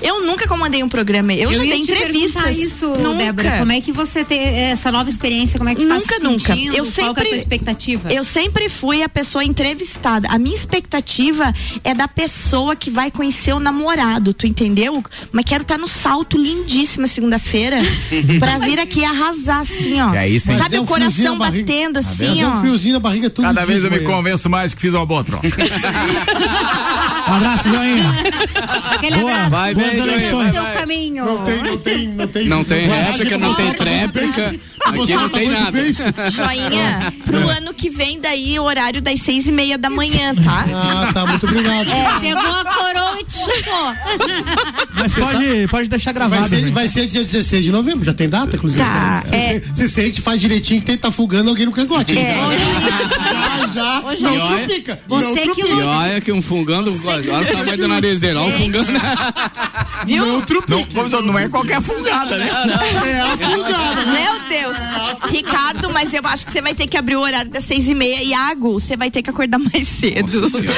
eu nunca comandei um programa. Eu, já ia dei entrevistas. isso, nunca. Débora. Como é que você tem essa nova experiência? Como é que tu tá Nunca, se nunca. sentindo? Eu Qual que é a sempre- tua expectativa? Eu sempre fui a pessoa entrevistada. A minha expectativa é da pessoa que vai conhecer o namorado, tu entendeu? Mas quero estar no salto lindíssima segunda-feira [laughs] pra vir aqui arrasar assim, ó. É isso, hein? Sabe é o um coração batendo assim, é um ó. friozinho na barriga todo Cada dia vez de eu me convenço mais que fiz uma boa troca. Um [laughs] abraço, Joinha. Aquele Boa. abraço. Vai Boas bem, eleições. Seu caminho. Não tem, não tem, não tem. Não tem Vai, réplica, não tem tréplica. Aqui não tem nada. Joinha, pro ano que vem daí, o horário das seis e meia da manhã, tá? Ah, tá, muito obrigado. É. Pegou a coroa e te chutou. Mas pode, pode deixar gravado. Vai ser, né? vai ser dia 16 de novembro, já tem data, inclusive. Tá, Se é. você se sente, faz direitinho, quem tá fugando alguém no cangote. É. Já, já. Ô, não trupica. você não que trupica. E olha que um fungando, olha o tamanho do nariz dele, olha o fungando. Viu? Não. Não, não é qualquer fungada, né? É a fungada. né? Meu Deus. Ricardo, mas eu acho que você vai ter que abrir o horário das seis e meia. Iago, você vai ter que acordar mais cedo.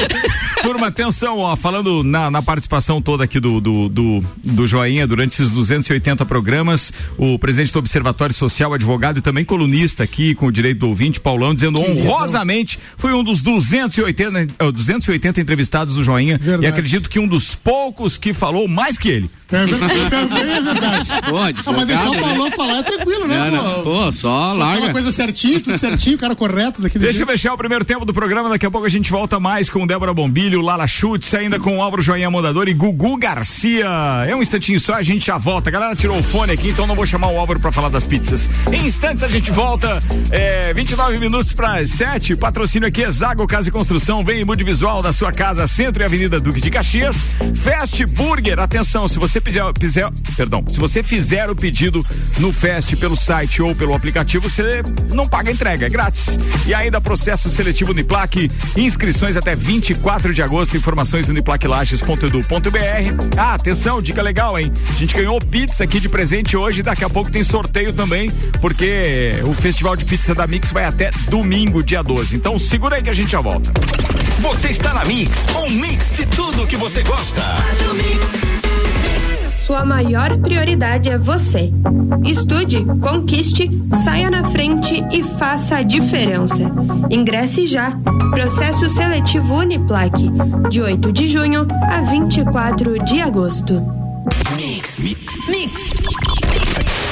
[laughs] Turma, atenção, ó, falando na, na participação toda aqui do, do, do, do Joinha durante esses 280 programas, o presidente do Observatório Social, advogado e também colunista aqui com o direito do ouvinte, Paulão, dizendo honrosamente foi um dos 280, eh, 280 entrevistados do Joinha Verdade. e acredito que um dos poucos que falou mais que ele. É verdade, também é verdade. Pô, Ah, mas deixar o. Paulão falar é tranquilo, né? Não, não, Pô, só larga. coisa certinho, tudo certinho, cara correto daqui Deixa eu fechar o primeiro tempo do programa, daqui a pouco a gente volta mais com Débora Bombilho, Lala Schutz, ainda com o Álvaro Joinha Mondador e Gugu Garcia. É um instantinho só, a gente já volta. A galera tirou o fone aqui, então não vou chamar o Álvaro pra falar das pizzas. Em instantes a gente volta, é, 29 minutos para 7. Patrocínio aqui é Zago Casa e Construção, vem em mude visual da sua casa, Centro e Avenida Duque de Caxias. Fast Burger, atenção, se você fizer, fizer- perdão, se você fizer o pedido no Fast pelo site ou pelo aplicativo, você não paga entrega, é grátis. E ainda processo seletivo Uniplaque, inscrições até 24 de agosto, informações uniplaquilages.edu.br. Ah, atenção, dica legal, hein? A gente ganhou pizza aqui de presente hoje, daqui a pouco tem sorteio também, porque o Festival de Pizza da Mix vai até domingo, dia 12. Então segura aí que a gente já volta. Você está na Mix, um mix de tudo que você gosta. Sua maior prioridade é você. Estude, conquiste, saia na frente e faça a diferença. Ingresse já. Processo seletivo Uniplaque, de 8 de junho a 24 de agosto.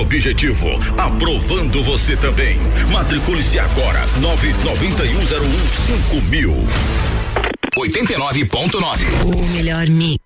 Objetivo, aprovando você também. Matricule-se agora, nove noventa e um zero um cinco mil. 89.9. O melhor mix.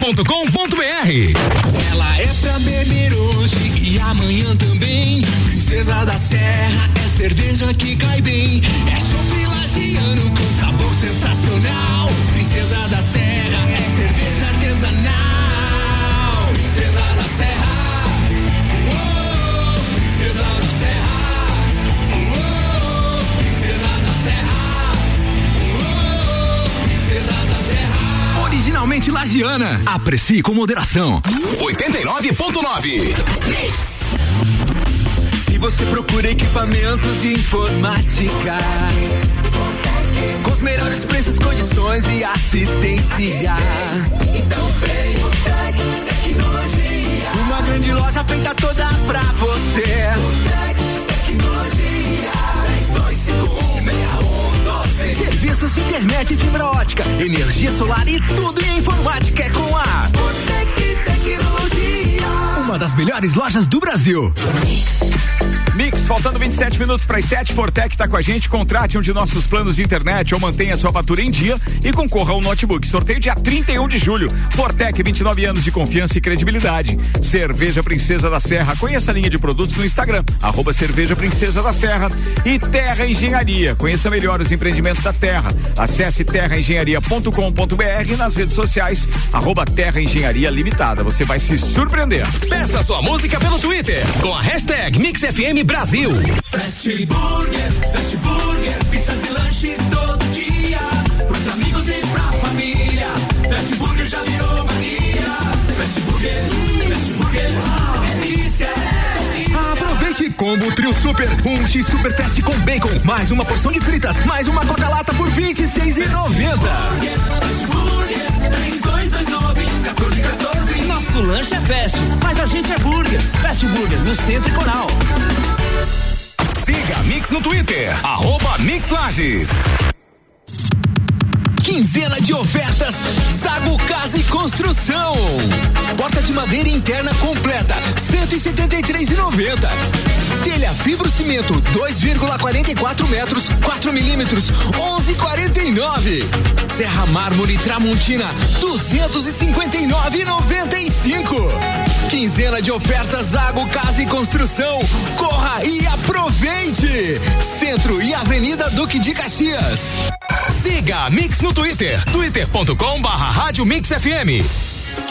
mixfm.com.br. Ela é pra beber hoje e amanhã também. Princesa da Serra é cerveja que cai bem. É chopp lagiano com sabor sensacional. Princesa da Serra é cerveja artesanal. Princesa da Serra. uou, Princesa da Serra. Originalmente lagiana. Aprecie com moderação. 89.9. Se você procura equipamentos de informática, com os melhores preços, condições e assistência, então vem o Tec Tecnologia. Uma grande loja feita toda pra você. Internet e fibra ótica, energia solar e tudo em informática é com a Tecnologia. Uma das melhores lojas do Brasil. Mix, faltando 27 minutos para as 7, Fortec está com a gente. Contrate um de nossos planos de internet ou mantenha sua fatura em dia e concorra ao notebook. Sorteio dia 31 de julho. Fortec, 29 anos de confiança e credibilidade. Cerveja Princesa da Serra. Conheça a linha de produtos no Instagram, arroba Cerveja Princesa da Serra. E Terra Engenharia. Conheça melhor os empreendimentos da Terra. Acesse terraengenharia.com.br nas redes sociais, arroba Terra Engenharia Limitada. Você vai se surpreender. Peça sua música pelo Twitter com a hashtag MixFM Brasil. Burger, Fast Burger, combo Trio Super, um X Super Fast com bacon, mais uma porção de fritas, mais uma Coca-Lata por R$ 26,90. Fast Burger, 3229 1414. Nosso lanche é fast, mas a gente é burger. Fast Burger, no Centro e Coral. Siga a Mix no Twitter, arroba Mix Lages. Quinzena de ofertas Zago Casa e Construção. Porta de madeira interna completa, 173,90. Telha fibro cimento, 2,44 metros, 4 milímetros, 11,49. Serra mármore Tramontina, 259,95. Quinzena de ofertas Zago Casa e Construção. Corra e aproveite! Centro e Avenida Duque de Caxias. Siga a Mix no Twitter, twitter.com barra Rádio Mix FM.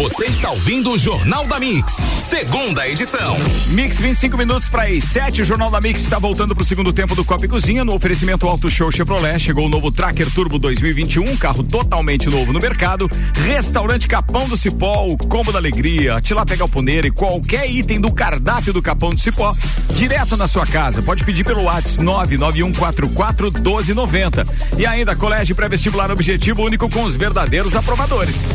Você está ouvindo o Jornal da Mix, segunda edição. Mix 25 minutos para as 7. O Jornal da Mix está voltando para o segundo tempo do Copa e Cozinha. No oferecimento Auto Show Chevrolet, chegou o novo Tracker Turbo 2021, um carro totalmente novo no mercado. Restaurante Capão do Cipó, o combo da alegria, tilápia galponeira e qualquer item do cardápio do Capão do Cipó, direto na sua casa. Pode pedir pelo WhatsApp 99144 1290. E ainda Colégio Pré-Vestibular Objetivo único com os verdadeiros aprovadores.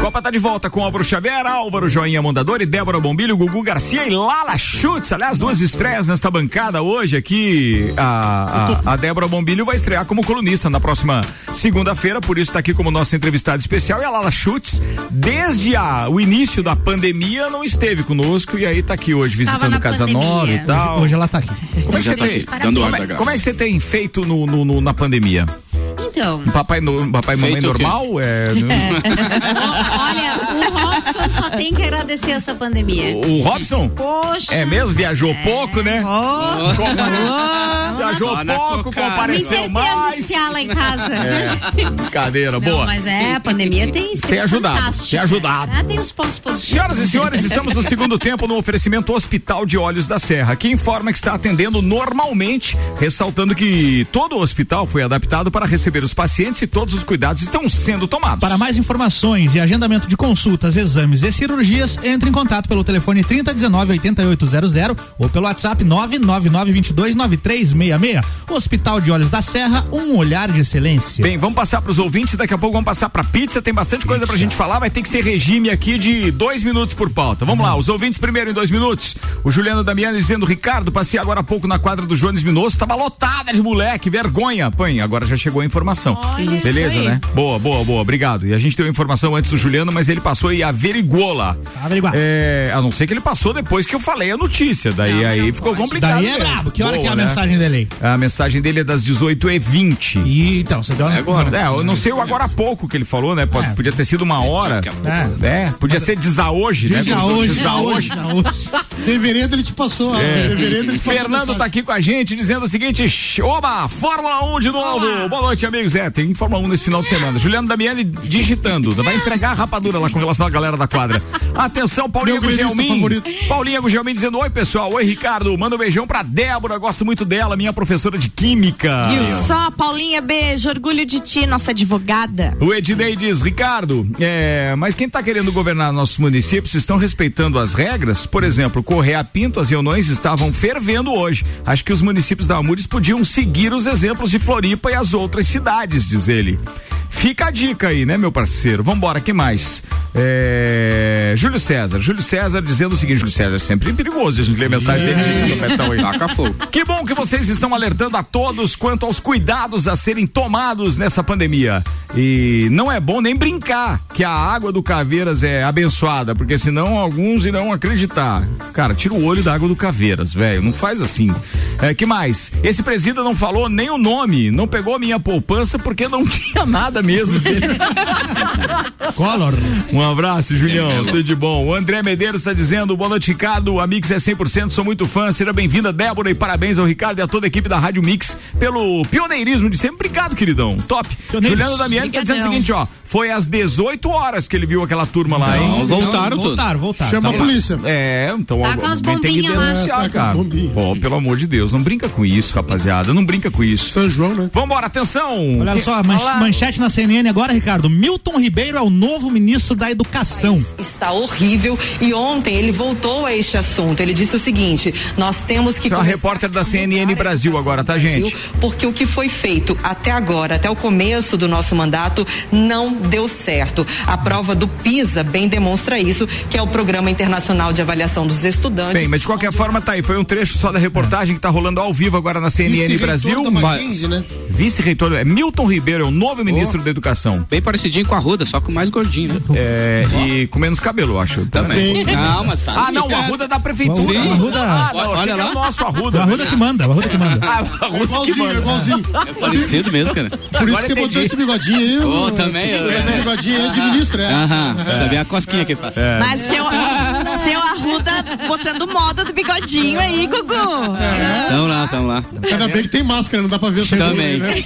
Copa tá de volta com Álvaro Xavier, Álvaro Joinha Mondador e Débora Bombilho, Gugu Garcia e Lala Schutz. Aliás, duas estreias nesta bancada hoje aqui. A, a, a Débora Bombilho vai estrear como colunista na próxima segunda-feira, por isso está aqui como nossa entrevistada especial. E a Lala Schutz, desde a, o início da pandemia, não esteve conosco e aí tá aqui hoje visitando Casa pandemia. Nova e tal. Hoje, hoje ela tá aqui. Como é que Já você tá tem, aqui, como, é, como é que você tem feito no, no- no- na pandemia? Então. Papai, no, papai e mamãe Feito o quê? normal? É, [laughs] Olha, o Robson só tem que agradecer essa pandemia. o Robson? Poxa. É mesmo? Viajou pouco, né? Oh. Viajou Só pouco, compareceu mais. lá em casa. É, brincadeira, Não, boa. mas é, a pandemia tem sido Tem ajudado, fantástica, tem ajudado. Ah, tem os pontos positivos. Senhoras e senhores, estamos no segundo tempo no oferecimento Hospital de Olhos da Serra, que informa que está atendendo normalmente, ressaltando que todo o hospital foi adaptado para receber os pacientes e todos os cuidados estão sendo tomados. Para mais informações e agendamento de consultas, exames e cirurgias, entre em contato pelo telefone 3019 8800 ou pelo WhatsApp 999 22 9366. Hospital de Olhos da Serra, um olhar de excelência. Bem, vamos passar para os ouvintes, daqui a pouco vamos passar para pizza, tem bastante coisa pra gente falar, vai ter que ser regime aqui de dois minutos por pauta. Vamos lá, os ouvintes primeiro em dois minutos. O Juliano Damiani dizendo, Ricardo, passei agora há pouco na quadra do Jones Minoso, tava lotada de moleque, vergonha. Põe, agora já chegou a informação. Olha Beleza, né? Boa, boa, boa, obrigado. E a gente deu a informação antes do Juliano, mas ele passou e a averiguou lá. Averiguar. É, a não ser que ele passou depois que eu falei a notícia. Daí aí ficou complicado. Daí é mesmo. brabo. Que hora Boa, que é a né? mensagem dele aí? A mensagem dele é das 18h20. E, então, você deu uma... É agora. É, eu não sei o agora há pouco que ele falou, né? Pode- É. Podia ter sido uma hora. É. É, podia ser desahoje, né? Desahoje, Desahoje. [laughs] Deverendo ele te passou. É. Deverendo ele. Fernando tá aqui com a gente dizendo o seguinte: Oba, Fórmula 1 de novo. Boa noite, amigos. É, tem Fórmula 1 nesse final de semana. Juliano Damiani digitando. Vai entregar a rapadura lá com relação à galera da quadra. [laughs] Atenção, Paulinha Gugelmin. Paulinha Gugelmin dizendo: Oi, pessoal. Oi, Ricardo. Manda um beijão pra Débora. Gosto muito dela, minha professora de Química. Viu só, Paulinha, beijo, orgulho de ti, nossa advogada. O Ednei diz, Ricardo, é, mas quem está querendo governar nossos municípios estão respeitando as regras? Por exemplo, Correia Pinto, as reuniões estavam fervendo hoje. Acho que os municípios da Amures podiam seguir os exemplos de Floripa e as outras cidades, diz ele. Fica a dica aí, né, meu parceiro? Vambora, que mais? É, Júlio César. Júlio César dizendo o seguinte: Júlio César é sempre perigoso a gente ler a mensagem dele no petão aí. Taca fogo. Que bom que vocês estão alertando a todos quanto aos cuidados a serem tomados nessa pandemia. E não é bom nem brincar que a água do Caveiras é abençoada, porque senão alguns irão acreditar. Cara, tira o olho da água do Caveiras, velho. Não faz assim. É, que mais? Esse presida não falou nem o nome, não pegou a minha poupança porque não [laughs] tinha nada mesmo. Collor. Um abraço, Julião. Tudo de bom. O André Medeiros está dizendo: boa noite, Ricardo. O Amix é 100%, sou muito fã. Seja bem-vinda, Débora, e parabéns ao Ricardo e a toda a equipe da Rádio Mix pelo pioneirismo de sempre. Obrigado, queridão. Top. Pioneiros. Juliano Damiani tá dizendo o seguinte: ó, foi às 18 horas que ele viu aquela turma lá, hein? voltaram todos. Voltaram, voltaram. Chama a Tá polícia. É, então Tá com as alguém tem que denunciar, É, tá com as cara. Pô, pelo amor de Deus, não brinca com isso, rapaziada. Não brinca com isso. São João, né? Vambora, atenção. Olha só, manch- manchete na CNN agora, Ricardo. Milton Ribeiro é o novo ministro da Educação. Está horrível e ontem ele voltou a este assunto. Ele disse o seguinte: nós temos que é começar repórter da a CNN a Brasil agora, tá, Brasil, gente? Porque o que foi feito até agora, até o começo do nosso mandato, não deu certo. A prova do PISA bem demonstra isso, que é o Programa Internacional de Avaliação dos Estudantes. Bem, mas de qualquer forma tá aí. Foi um trecho só da reportagem que tá rolando ao vivo agora na CNN Vice-reitor Brasil. Mackenzie, né? Vice-reitor é Milton Ribeiro, é o novo ministro da Educação. Bem parecidinho com a Ruda, só com mais gordinho, né? É, e com menos cabelo, eu acho. Também. Não, mas tá. Ah, não, o Arruda é da prefeitura. Sim. Arruda- Ah, não, Olha que lá. o nosso O Arruda. Arruda que manda, o Arruda que manda. [laughs] Ah, o Arruda que Igualzinho, manda. igualzinho. É parecido mesmo, cara. Por isso que você botou esse bigodinho aí. Ô, o- também, eu- Esse bigodinho aí é de ministro, é. Aham. Sabia a cosquinha que faz. Mas seu, seu Arruda botando moda do bigodinho aí, Gugu. Tamo lá, tamo lá. Ainda bem que tem máscara, não dá pra ver o Também. né?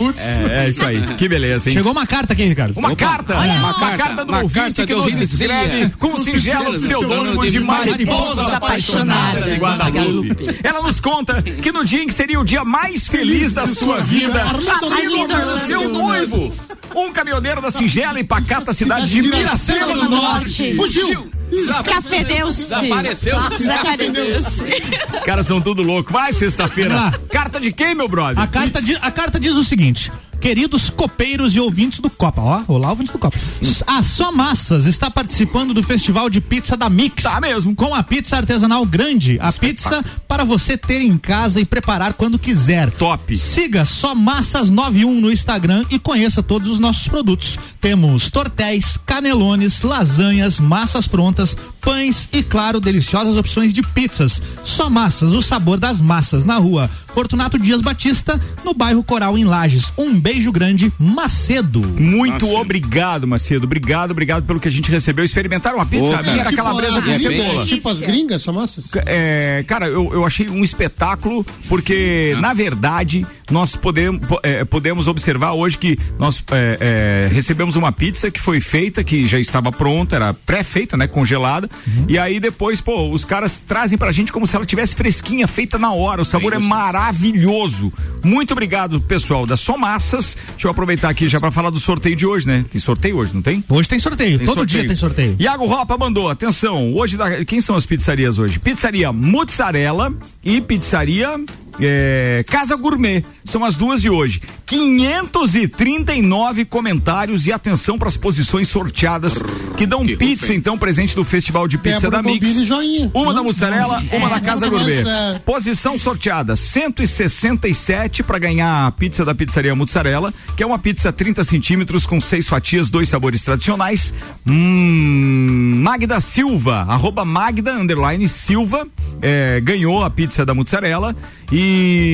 É, é isso aí. Que beleza, hein? Chegou uma carta aqui, Ricardo. Uma Opa. carta, Olha, uma, uma carta, carta, do uma ouvinte carta que do nos escreve com o singelo pseudônimo de Mariposa Apaixonada de Guadalupe. Ela nos conta que no dia em que seria o dia mais feliz da sua vida, Arlindo seu noivo, um caminhoneiro da singela e pacata cidade de Miracema do Norte, Fugiu. Escafedeu-se. Desapareceu. Desapareceu-se. Os caras são tudo louco. Vai, sexta-feira. Carta de quem, meu brother? A carta, di- a carta diz o seguinte: Queridos copeiros e ouvintes do Copa, ó, olá, ouvintes do Copa. A Só Massas está participando do Festival de Pizza da Mix. Tá mesmo. Com a pizza artesanal grande, a pizza para você ter em casa e preparar quando quiser. Top. Siga Só Massas 91 no Instagram e conheça todos os nossos produtos. Temos tortéis, canelones, lasanhas, massas prontas, pães e, claro, deliciosas opções de pizzas. Só Massas, o sabor das massas, na rua Fortunato Dias Batista, no bairro Coral, em Lages. Um beijo grande, Macedo. Muito obrigado, Macedo. Obrigado, obrigado pelo que a gente recebeu. Experimentaram uma pizza? Minha era Tipo calabresa as- com é cebola. Tipo as gringas, só massas? É, cara, eu, eu achei um espetáculo, porque, na verdade, nós podemos, po- é, podemos observar hoje que nós é, é, recebemos uma pizza que foi feita, que já estava pronta, era pré-feita, né? Congelada. E aí depois, pô, os caras trazem pra gente como se ela tivesse fresquinha, feita na hora. O sabor é maravilhoso. Muito obrigado, pessoal da Somassas. Deixa eu aproveitar aqui já pra falar do sorteio de hoje, né? Tem sorteio hoje, não tem? Hoje tem sorteio, Tem todo sorteio. dia tem sorteio. Iago Ropa mandou, atenção, hoje, da- quem são as pizzarias hoje? Pizzaria Mozzarella e pizzaria é, Casa Gourmet, são as duas de hoje. 539 comentários e atenção para as posições sorteadas que dão pizza, então, presente do Festival de Pizza Débora da Mix. Joinha. Uma da Não, mussarela, não. uma da É, Casa não, Gourmet. é. Posição sorteada: 167 para ganhar a pizza da pizzaria Mussarela, que é uma pizza 30 centímetros com seis fatias, dois sabores tradicionais. Hum, Magda Silva, arroba Magda underline Silva, é, ganhou a pizza da Mussarela. E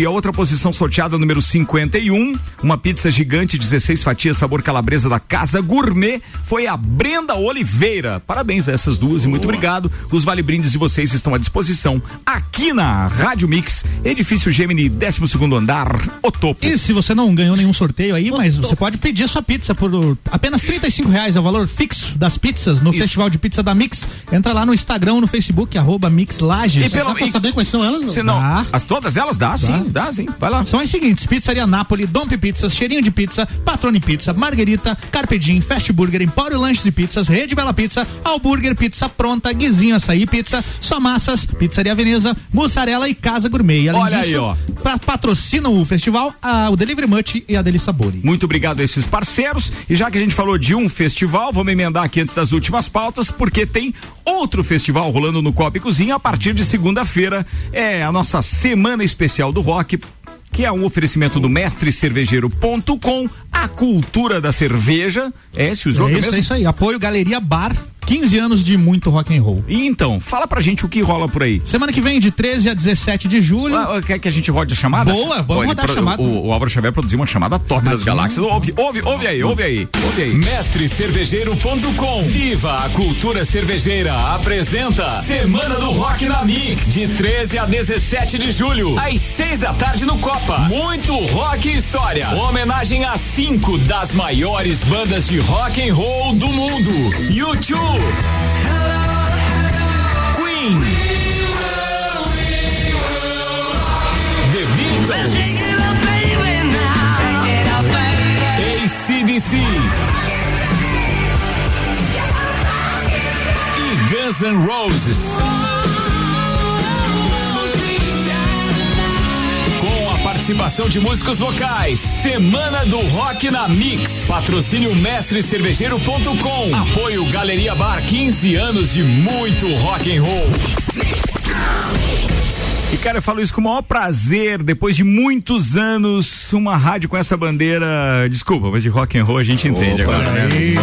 a outra posição sorteada, número 51, uma pizza gigante, 16 fatias, sabor calabresa da Casa Gourmet, foi a Brenda Oliveira. Parabéns a essas duas e muito obrigado. Os vale brindes de vocês estão à disposição aqui na Rádio Mix, edifício Gemini, 12 segundo andar, o topo. E se você não ganhou nenhum sorteio aí, mas você pode pedir a sua pizza por apenas 35 reais, é o valor fixo das pizzas no Festival de Pizza da Mix. Entra lá no Instagram, no Facebook, arroba Mix Lages. E pelo- pra e- saber quais são elas? Se não, as todas elas dá, sim, dá sim. Vai lá. São as seguintes: Pizzaria Nápoles, Domp Pizzas, Cheirinho de Pizza, Patrone Pizza, Marguerita, Carpedim, Fast Burger, Empório Lanches e Pizzas, Rede Bela Pizza, Alburger Pizza Pronta, Guizinho Açaí Pizza, Só Massas, Pizzaria Veneza, Mussarela e Casa Gourmet. Além Olha disso, aí, ó. pra- patrocinam o festival a- o Delivery Much e a Deli Sabori. Muito obrigado a esses parceiros. E já que a gente falou de um festival, vamos emendar aqui antes das últimas pautas, porque tem outro festival rolando no Copa e Cozinha a partir de segunda-feira. É a nossa Semana Especial do Rock. Que é um oferecimento do mestrecervejeiro.com, a cultura da cerveja. É esse o É isso, mesmo? é isso aí. Apoio Galeria Bar, 15 anos de muito rock and roll. E então, fala pra gente o que rola por aí. Semana que vem, de 13 a 17 de julho. Ah, Quer que a gente rode a chamada? Boa, vamos rodar a pro- chamada. O, o Álvaro Xavier produziu uma chamada top das galáxias. Ouve, ouve, ouve aí, ouve aí, ouve aí. Mestrecervejeiro.com Viva a cultura cervejeira apresenta Semana do Rock na Mix de 13 a 17 de julho às 6 da tarde no Copa. Muito rock e história. Homenagem a cinco das maiores bandas de rock and roll do mundo. YouTube. Queen. The Beatles. ACDC. E Guns N' Roses. Participação de músicos locais. Semana do Rock na Mix. Patrocínio mestrecervejeiro.com. Apoio Galeria Bar 15 anos de muito rock and roll. E cara, eu falo isso com o maior prazer, depois de muitos anos, uma rádio com essa bandeira, desculpa, mas de rock and roll a gente entende Opa, agora, né? aí.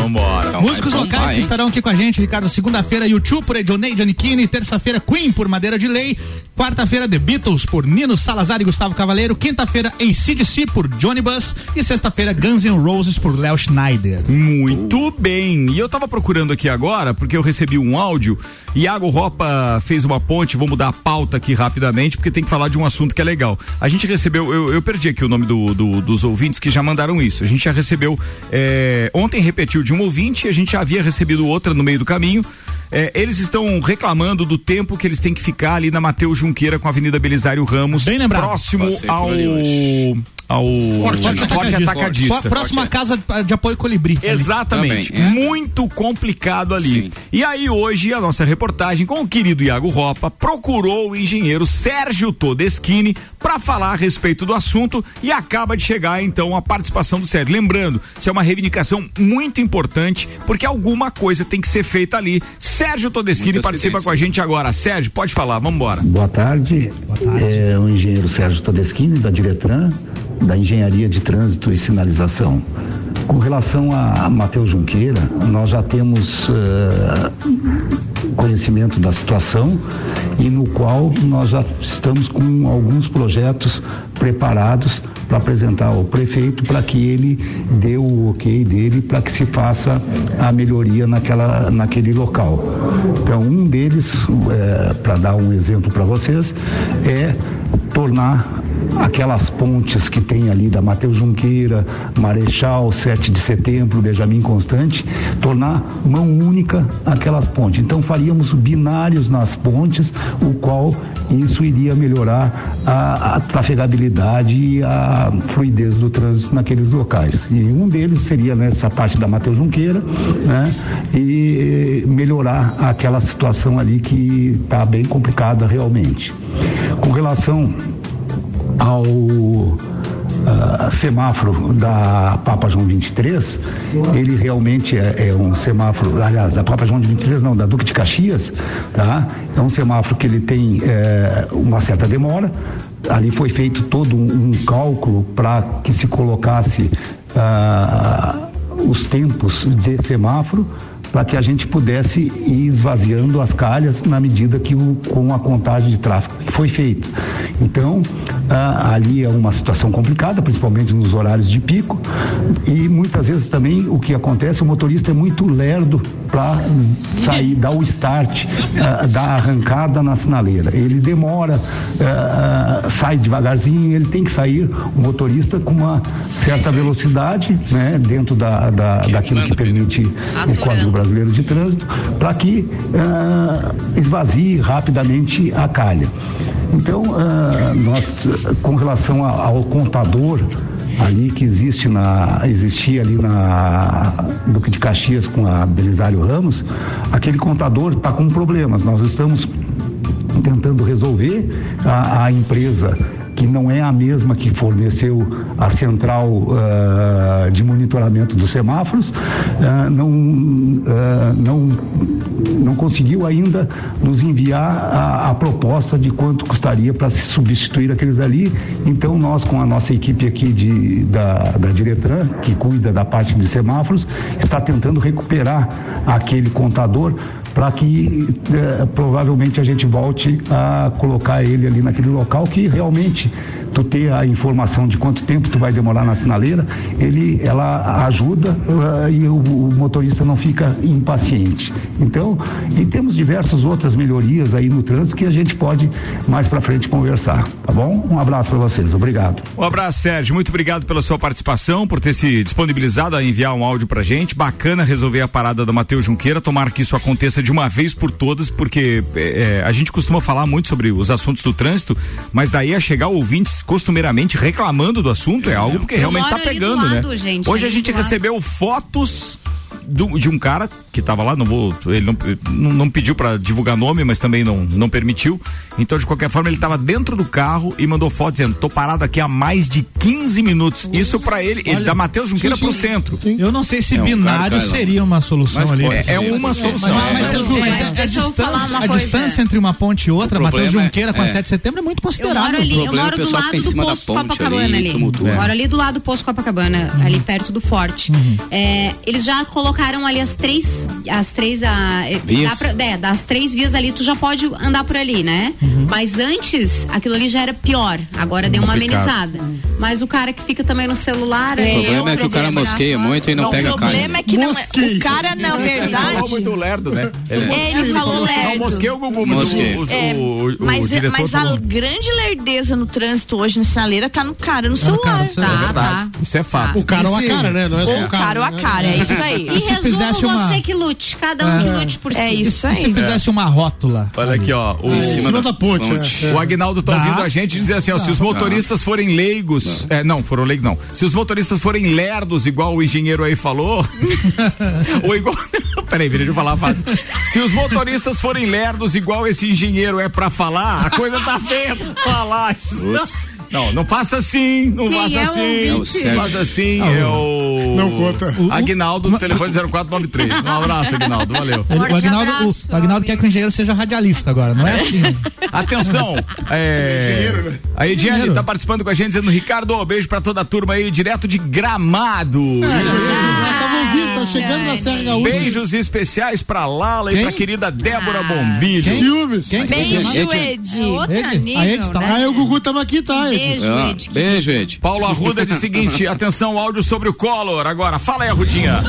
Músicos locais que estarão aqui com a gente, Ricardo. Segunda-feira, YouTube por Edionei Giannichini. Terça-feira, Queen por Madeira de Lei. Quarta-feira, The Beatles por Nino Salazar e Gustavo Cavaleiro. Quinta-feira, ACDC por Johnny Bus. E sexta-feira, Guns N' Roses por Léo Schneider. Muito bem. E eu tava procurando aqui agora, porque eu recebi um áudio. Iago Ropa fez uma ponte, vou mudar a pauta aqui rapidamente, porque tem que falar de um assunto que é legal. A gente recebeu, eu, eu perdi aqui o nome do, do- dos ouvintes que já mandaram isso. A gente já recebeu, é, ontem repetiu de um ouvinte, a gente já havia recebido outra no meio do caminho. É, eles estão reclamando do tempo que eles têm que ficar ali na Mateus Junqueira com a Avenida Belisário Ramos, Bem lembrado. próximo Passei ao ao Forte atacadista. Próxima casa de apoio Colibri. Exatamente. Também, é. Muito complicado ali. E aí hoje a nossa reportagem com o querido Iago Ropa procurou o engenheiro Sérgio Todeschini para falar a respeito do assunto e acaba de chegar então a participação do Sérgio. Lembrando, isso é uma reivindicação muito importante porque alguma coisa tem que ser feita ali. Sérgio Todeschini Muito participa com a gente agora. Sérgio, pode falar, vamos embora. Boa tarde. É o engenheiro Sérgio Todeschini, da Diretran, da Engenharia de Trânsito e Sinalização. Com relação a Matheus Junqueira, nós já temos eh, conhecimento da situação e no qual nós já estamos com alguns projetos preparados para apresentar ao prefeito para que ele dê o ok dele para que se faça a melhoria naquela, naquele local. Então, um deles, para dar um exemplo para vocês, é tornar aquelas pontes que tem ali da Mateus Junqueira, Marechal, 7 de setembro, Benjamin Constante, tornar mão única aquelas pontes. Então faríamos binários nas pontes, o qual isso iria melhorar a, a trafegabilidade e a fluidez do trânsito naqueles locais. E um deles seria nessa parte da Mateus Junqueira, né? E melhorar aquela situação ali que está bem complicada realmente. Com relação ao ah, semáforo da Papa João 23, ele realmente é, é um semáforo, aliás, da Papa João 23 não, da Duque de Caxias, tá? É um semáforo que ele tem é, uma certa demora. Ali foi feito todo um, um cálculo para que se colocasse ah, os tempos de semáforo para que a gente pudesse ir esvaziando as calhas na medida que o, com a contagem de tráfego que foi feita. Então, ah, ali é uma situação complicada, principalmente nos horários de pico, e muitas vezes também o que acontece, o motorista é muito lerdo para sair, dar o start, ah, dar a arrancada na sinaleira. Ele demora, ah, sai devagarzinho, ele tem que sair, o motorista com uma certa velocidade, né, dentro da, da, daquilo que permite o Código Brasileiro de Trânsito, para que ah, esvazie rapidamente a calha. Então, ah, nós, com relação ao contador, ali que existe na existia ali na Duque de Caxias com a Belisário Ramos, aquele contador está com problemas. Nós estamos tentando resolver a, a empresa que não é a mesma que forneceu a central ah, de monitoramento dos semáforos, ah, não, ah, não, não conseguiu ainda nos enviar a, a proposta de quanto custaria para se substituir aqueles ali. Então, nós, com a nossa equipe aqui de, da, da Diretran, que cuida da parte de semáforos, está tentando recuperar aquele contador para que eh, provavelmente a gente volte a colocar ele ali naquele local que realmente tu ter a informação de quanto tempo tu vai demorar na sinaleira, ele ela ajuda eh, e o, o motorista não fica impaciente. Então, e temos diversas outras melhorias aí no trânsito que a gente pode mais para frente conversar, tá bom? Um abraço para vocês, obrigado. Um abraço, Sérgio. Muito obrigado pela sua participação, por ter se disponibilizado a enviar um áudio pra gente. Bacana resolver a parada do Matheus Junqueira. Tomara que isso aconteça de uma vez por todas, porque é, a gente costuma falar muito sobre os assuntos do trânsito, mas daí a chegar ouvintes costumeiramente reclamando do assunto é algo porque Eu realmente tá pegando, lado, né? gente, Hoje a gente recebeu fotos do- de um cara que tava lá, não vou, ele não, não, não pediu pra divulgar nome, mas também não, não permitiu. Então, de qualquer forma, ele tava dentro do carro e mandou foto dizendo: tô parado aqui há mais de 15 minutos. Isso pra ele, ele Olha, da Matheus Junqueira pro centro. Eu não sei se É binário cara, seria uma solução Mas ali. ser. É uma solução. Mas, mas, É, mas, mas- mas mas a, eu distância, uma a distância entre uma ponte e outra, Matheus problema Junqueira com a é- 7 de setembro, é muito Eu considerável. moro ali, eu é moro do lado do posto Copacabana ali. Moro ali do lado do posto Copacabana, Uhum. ali perto do forte. É, eles já colocaram ali as três, as três, a, é, Vias. pra- é, das três vias ali, tu já pode andar por ali, né? Uhum. Mas antes, aquilo ali já era pior. Agora deu uma amenizada. Mas o cara que fica também no celular. O problema é que o cara mosqueia muito e não, pega O problema carne. é que não é, o cara, na Ele verdade. falou muito lerdo, né? É, ele falou lerdo. Não, mosqueou o Gugu, mas Mosqueia. o, o, É, o, o, mas, o diretor mas a falou. grande lerdeza no trânsito hoje no sinaleira tá no cara, no Tá no cara, celular. Tá, É verdade. Isso é fato. O cara ou a cara, né? Não é só O cara ou a cara, é isso aí. Se resumo, fizesse uma- você que lute, cada um que lute por si. É isso E se aí. fizesse uma rótula? Olha aqui, ó. O, Em cima da ponte. é. O Agnaldo tá Dá. ouvindo a gente dizer assim, ó, se os motoristas forem leigos, é, não, foram leigos não, se os motoristas forem lerdos, igual o engenheiro aí falou, [laughs] ou igual, [laughs] peraí, deixa eu falar, Fábio. se os motoristas forem lerdos, igual esse engenheiro é pra falar, a coisa tá feia pra falar. Não, não faça assim, não Quem faça é o assim, É o não Sérgio. faça assim, é o... Não conta. Agnaldo, do telefone 0493. Um abraço, Agnaldo, valeu. Ele- Forte o Agnaldo, o- abraço, o Agnaldo quer que o engenheiro seja radialista agora, não é assim? Atenção, é, Engenheiro, né? a Ediane tá participando com a gente dizendo Ricardo, beijo pra toda a turma aí, direto de Gramado. Ah, tava ouvindo, tá chegando na Serra Gaúcha. Beijos especiais pra Lala e Quem? pra querida Débora Bombilho. Ciúmes. Quem? Beijo, Ed- Ed. É outro Ed? nível, A Ed tá lá? né? Aí o Gugu tamo aqui, tá? Ed? Beijo, Ah, Ed. beijo, Ed. Paulo Arruda diz o seguinte, [laughs] atenção, áudio sobre o Collor. Agora, fala aí, Arrudinha.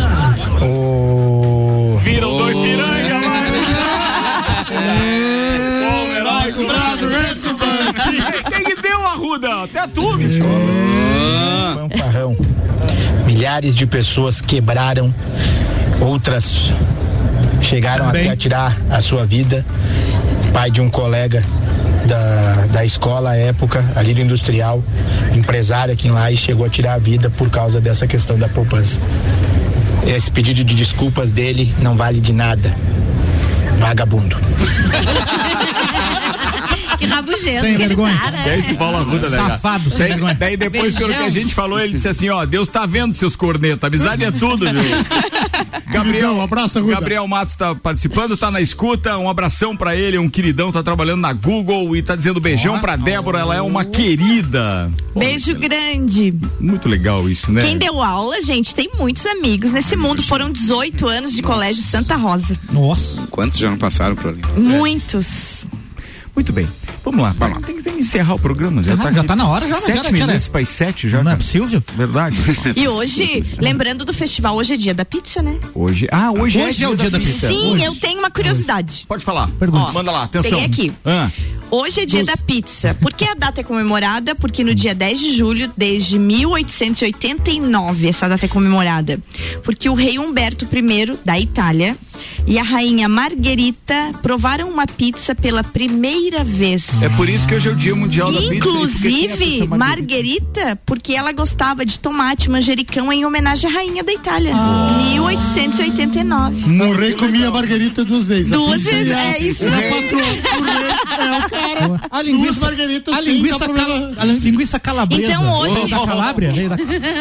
Vira [laughs] o do Ipiranga, vai. Vai, Cobrado, entra, Bante. Quem que deu, Arruda? Até tu, bicho. fanfarrão. Milhares de pessoas quebraram, outras chegaram Também. até a tirar a sua vida. Pai de um colega da, da escola à época, ali do industrial, empresário aqui lá e chegou a tirar a vida por causa dessa questão da poupança. Esse pedido de desculpas dele não vale de nada. Vagabundo. [laughs] Que rabugento. Sem que ele vergonha. tá, né? É esse Paulo Arruda, né? Safado, sem vergonha. daí depois, pelo que a gente falou, ele disse assim, ó, Deus tá vendo seus cornetas, amizade é tudo, viu? [laughs] Gabriel, um abraço, Arruda. Gabriel Matos tá participando, tá na escuta, um abração pra ele, um queridão, tá trabalhando na Google e tá dizendo beijão pra Débora, ela é uma querida. Beijo grande. Muito legal isso, né? Quem deu aula, gente, tem muitos amigos nesse mundo. Foram 18 anos de colégio Santa Rosa. Nossa. Quantos já não passaram por ali? Muitos. Muito bem. Vamos lá. Tem, tem, tem que encerrar o programa. Já, Ah, tá, já tá na hora, já, Sete já, já, minutos para as sete já. Não é cara. possível? Verdade. E hoje, lembrando do festival, hoje é dia da pizza, né? Hoje. Ah, hoje, Hoje é o dia da pizza. Sim, Hoje. eu tenho uma curiosidade. Pode falar. Pergunta. Ó, Manda lá, atenção. Tem aqui. Ah, Hoje é dia da pizza. Por que a data é comemorada? Porque no dia 10 de julho, desde 1889, essa data é comemorada. Porque o rei Humberto I, da Itália, e a rainha Margherita provaram uma pizza pela primeira vez. é por isso que hoje é o Dia Mundial da Pizza. aqui Inclusive. Margherita, porque ela gostava de tomate manjericão em homenagem à rainha da Itália. 1889. O rei comia a margarita duas vezes. Duas vezes, a- é isso. O rei é o cara. A Duas linguiça, a linguiça, cala- a linguiça calabresa. Então hoje- Veio da Calábria? Da...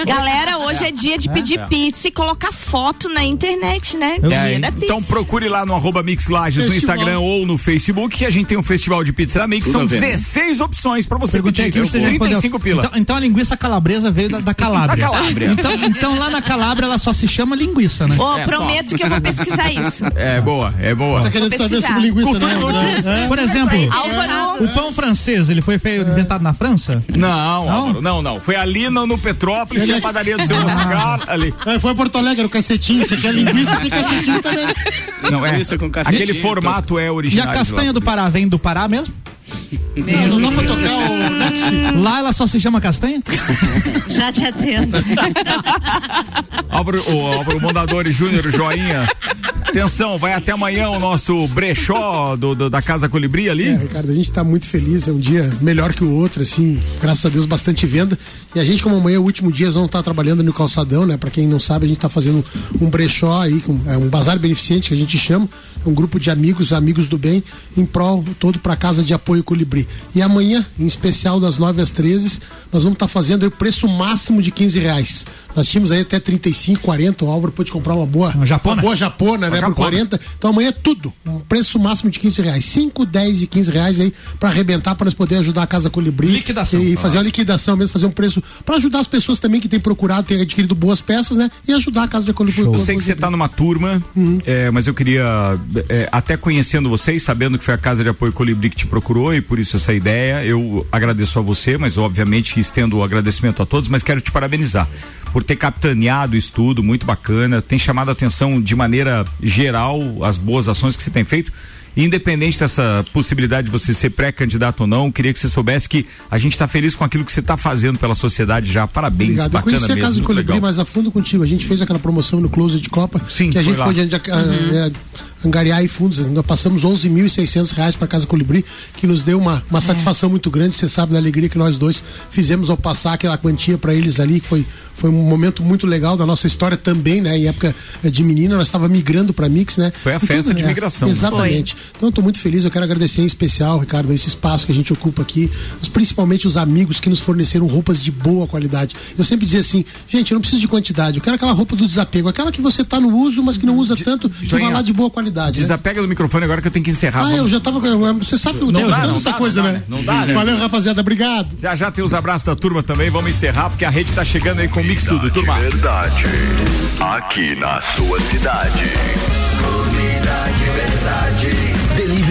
Galera, hoje é dia de pedir É. pizza e colocar foto na internet, né? Eu dia É, da pizza. então procure lá no arroba Mix Lages no. Instagram ou no Facebook que a gente tem um festival de pizza da Mix. Tudo São a ver, né? 16 opções pra você pedir. aqui, você já 35 respondeu. pila. Então, então a linguiça calabresa veio da, da Calábria. Da Calábria. Então, então lá na Calábria ela só se chama linguiça, né? Ô, É, prometo que eu vou pesquisar isso. É boa, é boa. Tá querendo saber sobre linguiça, Cultura né? inútil. É. Por exemplo, o pão francês, ele foi feio, inventado na França? Não, Álvaro, não, não. Foi ali no, no Petrópolis, tinha a padaria do seu [laughs] Oscar ali. É, foi Porto Alegre, era o cacetinho. Você quer linguiça, tem cacetinho também. Não, é. Aquele formato é E original. a castanha do Pará vem do Pará mesmo? Não, não dá pra tocar o Next. Lá ela só se chama castanha? [laughs] Já te atendo. [laughs] Álvaro, o Álvaro Mondadori Júnior, joinha. Atenção, vai até amanhã o nosso brechó do, do- da Casa Colibri ali. É, Ricardo, a gente tá muito feliz, é um dia melhor que o outro, assim, graças a Deus, bastante venda. E a gente, como amanhã é o último dia, nós vamos estar trabalhando no calçadão, né? Pra quem não sabe, a gente tá fazendo um brechó aí, com, é um bazar beneficente que a gente chama, um grupo de amigos, amigos do bem, em prol todo pra Casa de Apoio Colibri. E amanhã, em especial das 9 às 13, nós vamos estar fazendo aí o preço máximo de 15 reais. Nós tínhamos aí até 35, 40, o Álvaro pôde comprar uma boa, Uma japona? uma boa japona, né? Por japona. 40. Então amanhã é tudo. Um preço máximo de 15 reais. 5, 10 e 15 reais aí pra arrebentar, pra nós poder ajudar a Casa Colibri. Liquidação. E fazer uma liquidação mesmo, fazer um preço pra ajudar as pessoas também que têm procurado, têm adquirido boas peças, né? E ajudar a Casa de Colibri. Eu sei que você tá numa turma, é, mas eu queria, é, até conhecendo vocês, sabendo que foi a Casa de Apoio Colibri que te procurou e por isso essa ideia, eu agradeço a você, mas obviamente estendo o agradecimento a todos, mas quero te parabenizar por ter capitaneado isso tudo, muito bacana, tem chamado a atenção de maneira geral as boas ações que você tem feito. Independente dessa possibilidade de você ser pré-candidato ou não, queria que você soubesse que a gente está feliz com aquilo que você está fazendo pela sociedade já. Parabéns, Obrigado. Eu bacana conheci a. Casa de Colibri legal. mais a fundo contigo. A gente fez aquela promoção no Closet de Copa. Sim, que a foi gente lá. pôde ah, é, angariar aí fundos. Nós passamos 11.600 reais para Casa Colibri, que nos deu uma, uma satisfação muito grande. Você sabe da alegria que nós dois fizemos ao passar aquela quantia para eles ali, que foi, foi um momento muito legal da nossa história também, né? Em época de menina, nós estava migrando para Mix, né? Foi a E festa de é, migração, né? Exatamente. Então eu tô muito feliz, eu quero agradecer em especial, Ricardo, esse espaço que a gente ocupa aqui, principalmente os amigos que nos forneceram roupas de boa qualidade. Eu sempre dizia assim, gente, eu não preciso de quantidade, eu quero aquela roupa do desapego, aquela que você tá no uso, mas que não usa tanto, que vai lá de boa qualidade. né? Desapega do microfone agora que eu tenho que encerrar. Ah, Vamos- eu já tava. Você sabe eu Não dá, tanto não essa dá, coisa, não dá, né? né? Não dá, né? Valeu, rapaziada, obrigado. Já já tem os abraços da turma também, vamos encerrar, porque a rede tá chegando aí com o Mix Tudo, turma. Verdade. Aqui na sua cidade. Comida de verdade.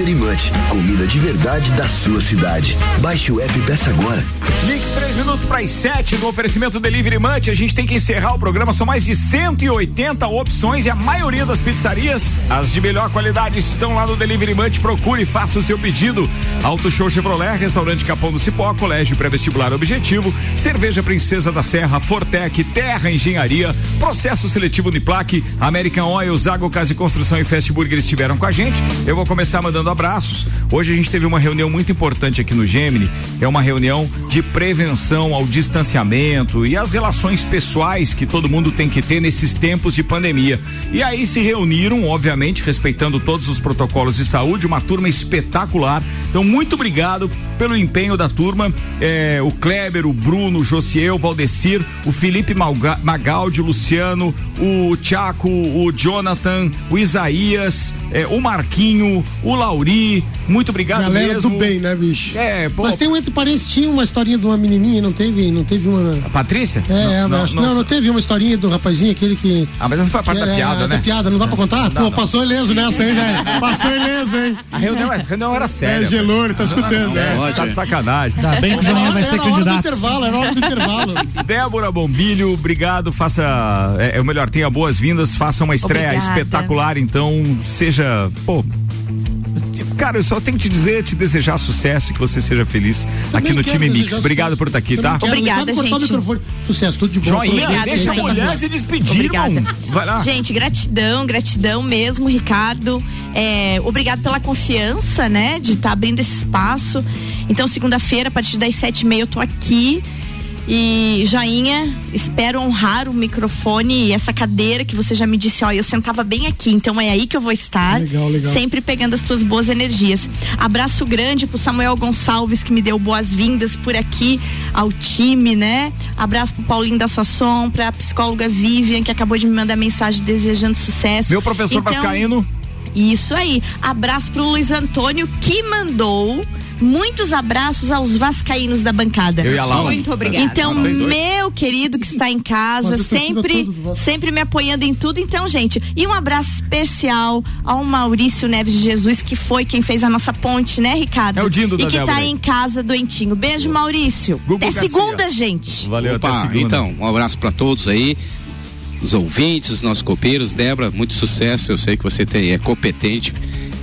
Delivery Munch, comida de verdade da sua cidade. Baixe o app e peça agora. Mix, três minutos para as sete no oferecimento Delivery Munch. A gente tem que encerrar o programa. São mais de 180 opções e a maioria das pizzarias, as de melhor qualidade, estão lá no Delivery Munch. Procure e faça o seu pedido. Auto Show Chevrolet, Restaurante Capão do Cipó, Colégio Pré-Vestibular Objetivo, Cerveja Princesa da Serra, Fortec, Terra Engenharia, Processo Seletivo Uniplaque, American Oil, Zago Casa e Construção e Fast Burger estiveram com a gente. Eu vou começar mandando abraços. Hoje a gente teve uma reunião muito importante aqui no Gemini, é uma reunião de prevenção ao distanciamento e as relações pessoais que todo mundo tem que ter nesses tempos de pandemia. E aí se reuniram, obviamente, respeitando todos os protocolos de saúde, uma turma espetacular. Então, muito obrigado pelo empenho da turma. É, o Kleber, o Bruno, o Josiel, o Valdecir, o Felipe Malga, Magaldi, o Luciano, o Tiaco, o Jonathan, o Isaías, é, o Marquinho, o Muito obrigado Galera mesmo. do bem, né, bicho? É, pô. Mas tem um entre parentes, tinha uma historinha de uma menininha, não teve, não teve uma... A Patrícia? É, Não, não, não, acho- não, não, teve uma historinha do rapazinho, aquele que... Ah, mas essa foi a parte da é, piada, da né? piada, não dá pra contar? Pô, passou ileso nessa aí, velho. Passou ileso, hein? A reunião, a reunião era séria. É, gelou, ele tá escutando. É, tá de sacanagem. Ainda bem que o Joinha vai ser Era a hora do candidato. intervalo, era a hora do intervalo. [laughs] Débora Bombilho, obrigado, faça, é, é o melhor, tenha boas-vindas, faça uma estreia Obrigada. espetacular, então seja, pô, Cara, eu só tenho que te dizer, te desejar sucesso e que você seja feliz aqui no time Mix. desejar Obrigado sucesso. por estar aqui, Também tá? quero, Obrigada, gente. microfone. Sucesso, tudo de bom. Joinha, Obrigada, deixa a mulher se despedir. Vai lá. Gente, gratidão, gratidão mesmo, Ricardo. É, obrigado pela confiança, né, de estar abrindo esse espaço. Então, segunda-feira, a partir das sete e meia, eu tô aqui. E, Joinha, espero honrar o microfone e essa cadeira que você já me disse, ó, eu sentava bem aqui, então é aí que eu vou estar. Legal, legal. Sempre pegando as tuas boas energias. Abraço grande pro Samuel Gonçalves, que me deu boas-vindas por aqui ao time, né? Abraço pro Paulinho da Sasson, pra psicóloga Vivian, que acabou de me mandar mensagem desejando sucesso. Meu professor Então, Vascaíno. Isso aí. Abraço pro Luiz Antônio, que mandou. Muitos abraços aos vascaínos da bancada. Eu e a Laura. Muito obrigada. Então, meu querido que está em casa, sempre, sempre me apoiando em tudo. Então, gente, e um abraço especial ao Maurício Neves de Jesus, que foi quem fez a nossa ponte, né, Ricardo? É o Dindo E da que Débora tá aí. em casa doentinho. Beijo, Maurício. Gugu Até Garcia. segunda, gente. Valeu, Opa, até segunda. então, um abraço para todos aí, os ouvintes, os nossos copeiros. Débora, muito sucesso. Eu sei que você tem, é competente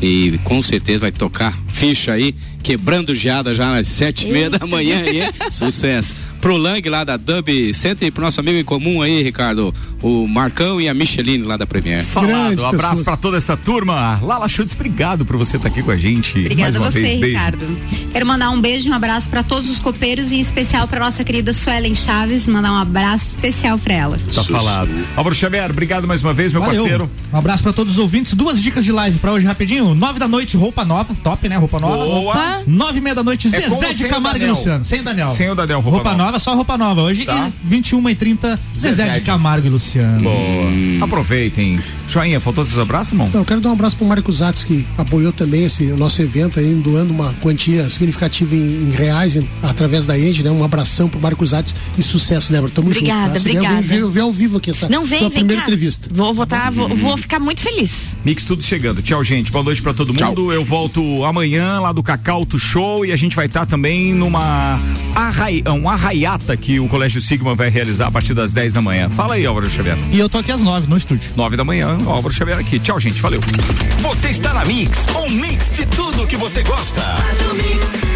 e com certeza vai tocar ficha aí, quebrando geada já às sete e meia da manhã aí. [laughs] Sucesso. Pro Lang lá da Dub Center e pro nosso amigo em comum aí, Ricardo, o Marcão e a Micheline lá da Premier. Falado, um abraço pra toda essa turma. Lala Schutz, obrigado por você estar aqui com a gente. Mais Obrigada uma a você, vez, beijo. Ricardo. Quero mandar um beijo e um abraço para todos os copeiros e em especial para nossa querida Suelen Chaves, mandar um abraço especial para ela. Tá falado. Álvaro Xavier, obrigado mais uma vez, meu Valeu. parceiro. Um abraço pra todos os ouvintes. Duas dicas de live pra hoje rapidinho. Nove da noite, roupa nova. Top, né? Roupa nova. Boa. Nove e meia da noite, É Zezé de Camargo e? Luciano. Sem o Daniel. Sem o Daniel, roupa roupa, nova. nova. Só roupa nova. Hoje, Tá. e 21 e 30 Zezé, Zezé de Camargo e Luciano. Boa. Aproveitem. Joinha, faltou seus abraços, irmão? Então, eu quero dar um abraço pro Marcos Zatz, que apoiou também esse o nosso evento aí, doando uma quantia significativa em, em reais em- através da Enge, né? Um abração pro Marcos Zatz e sucesso, Débora. Tamo Obrigada, junto. tá? Obrigada. Vem, vem, vem ao vivo aqui essa Não vem, vem primeira cá. entrevista. Vou votar, vou, vou ficar muito feliz. Mix tudo chegando. Tchau, gente. Boa noite pra todo mundo. Eu volto amanhã lá do Cacauto Show e a gente vai estar também numa arrai, um que o Colégio Sigma vai realizar a partir das 10 da manhã. Fala aí, Álvaro Xavier. E eu tô aqui às nove no estúdio. 9 da manhã, Álvaro Xavier aqui. Tchau, gente. Valeu. Você está na Mix, um mix de tudo que você gosta. Faz o mix.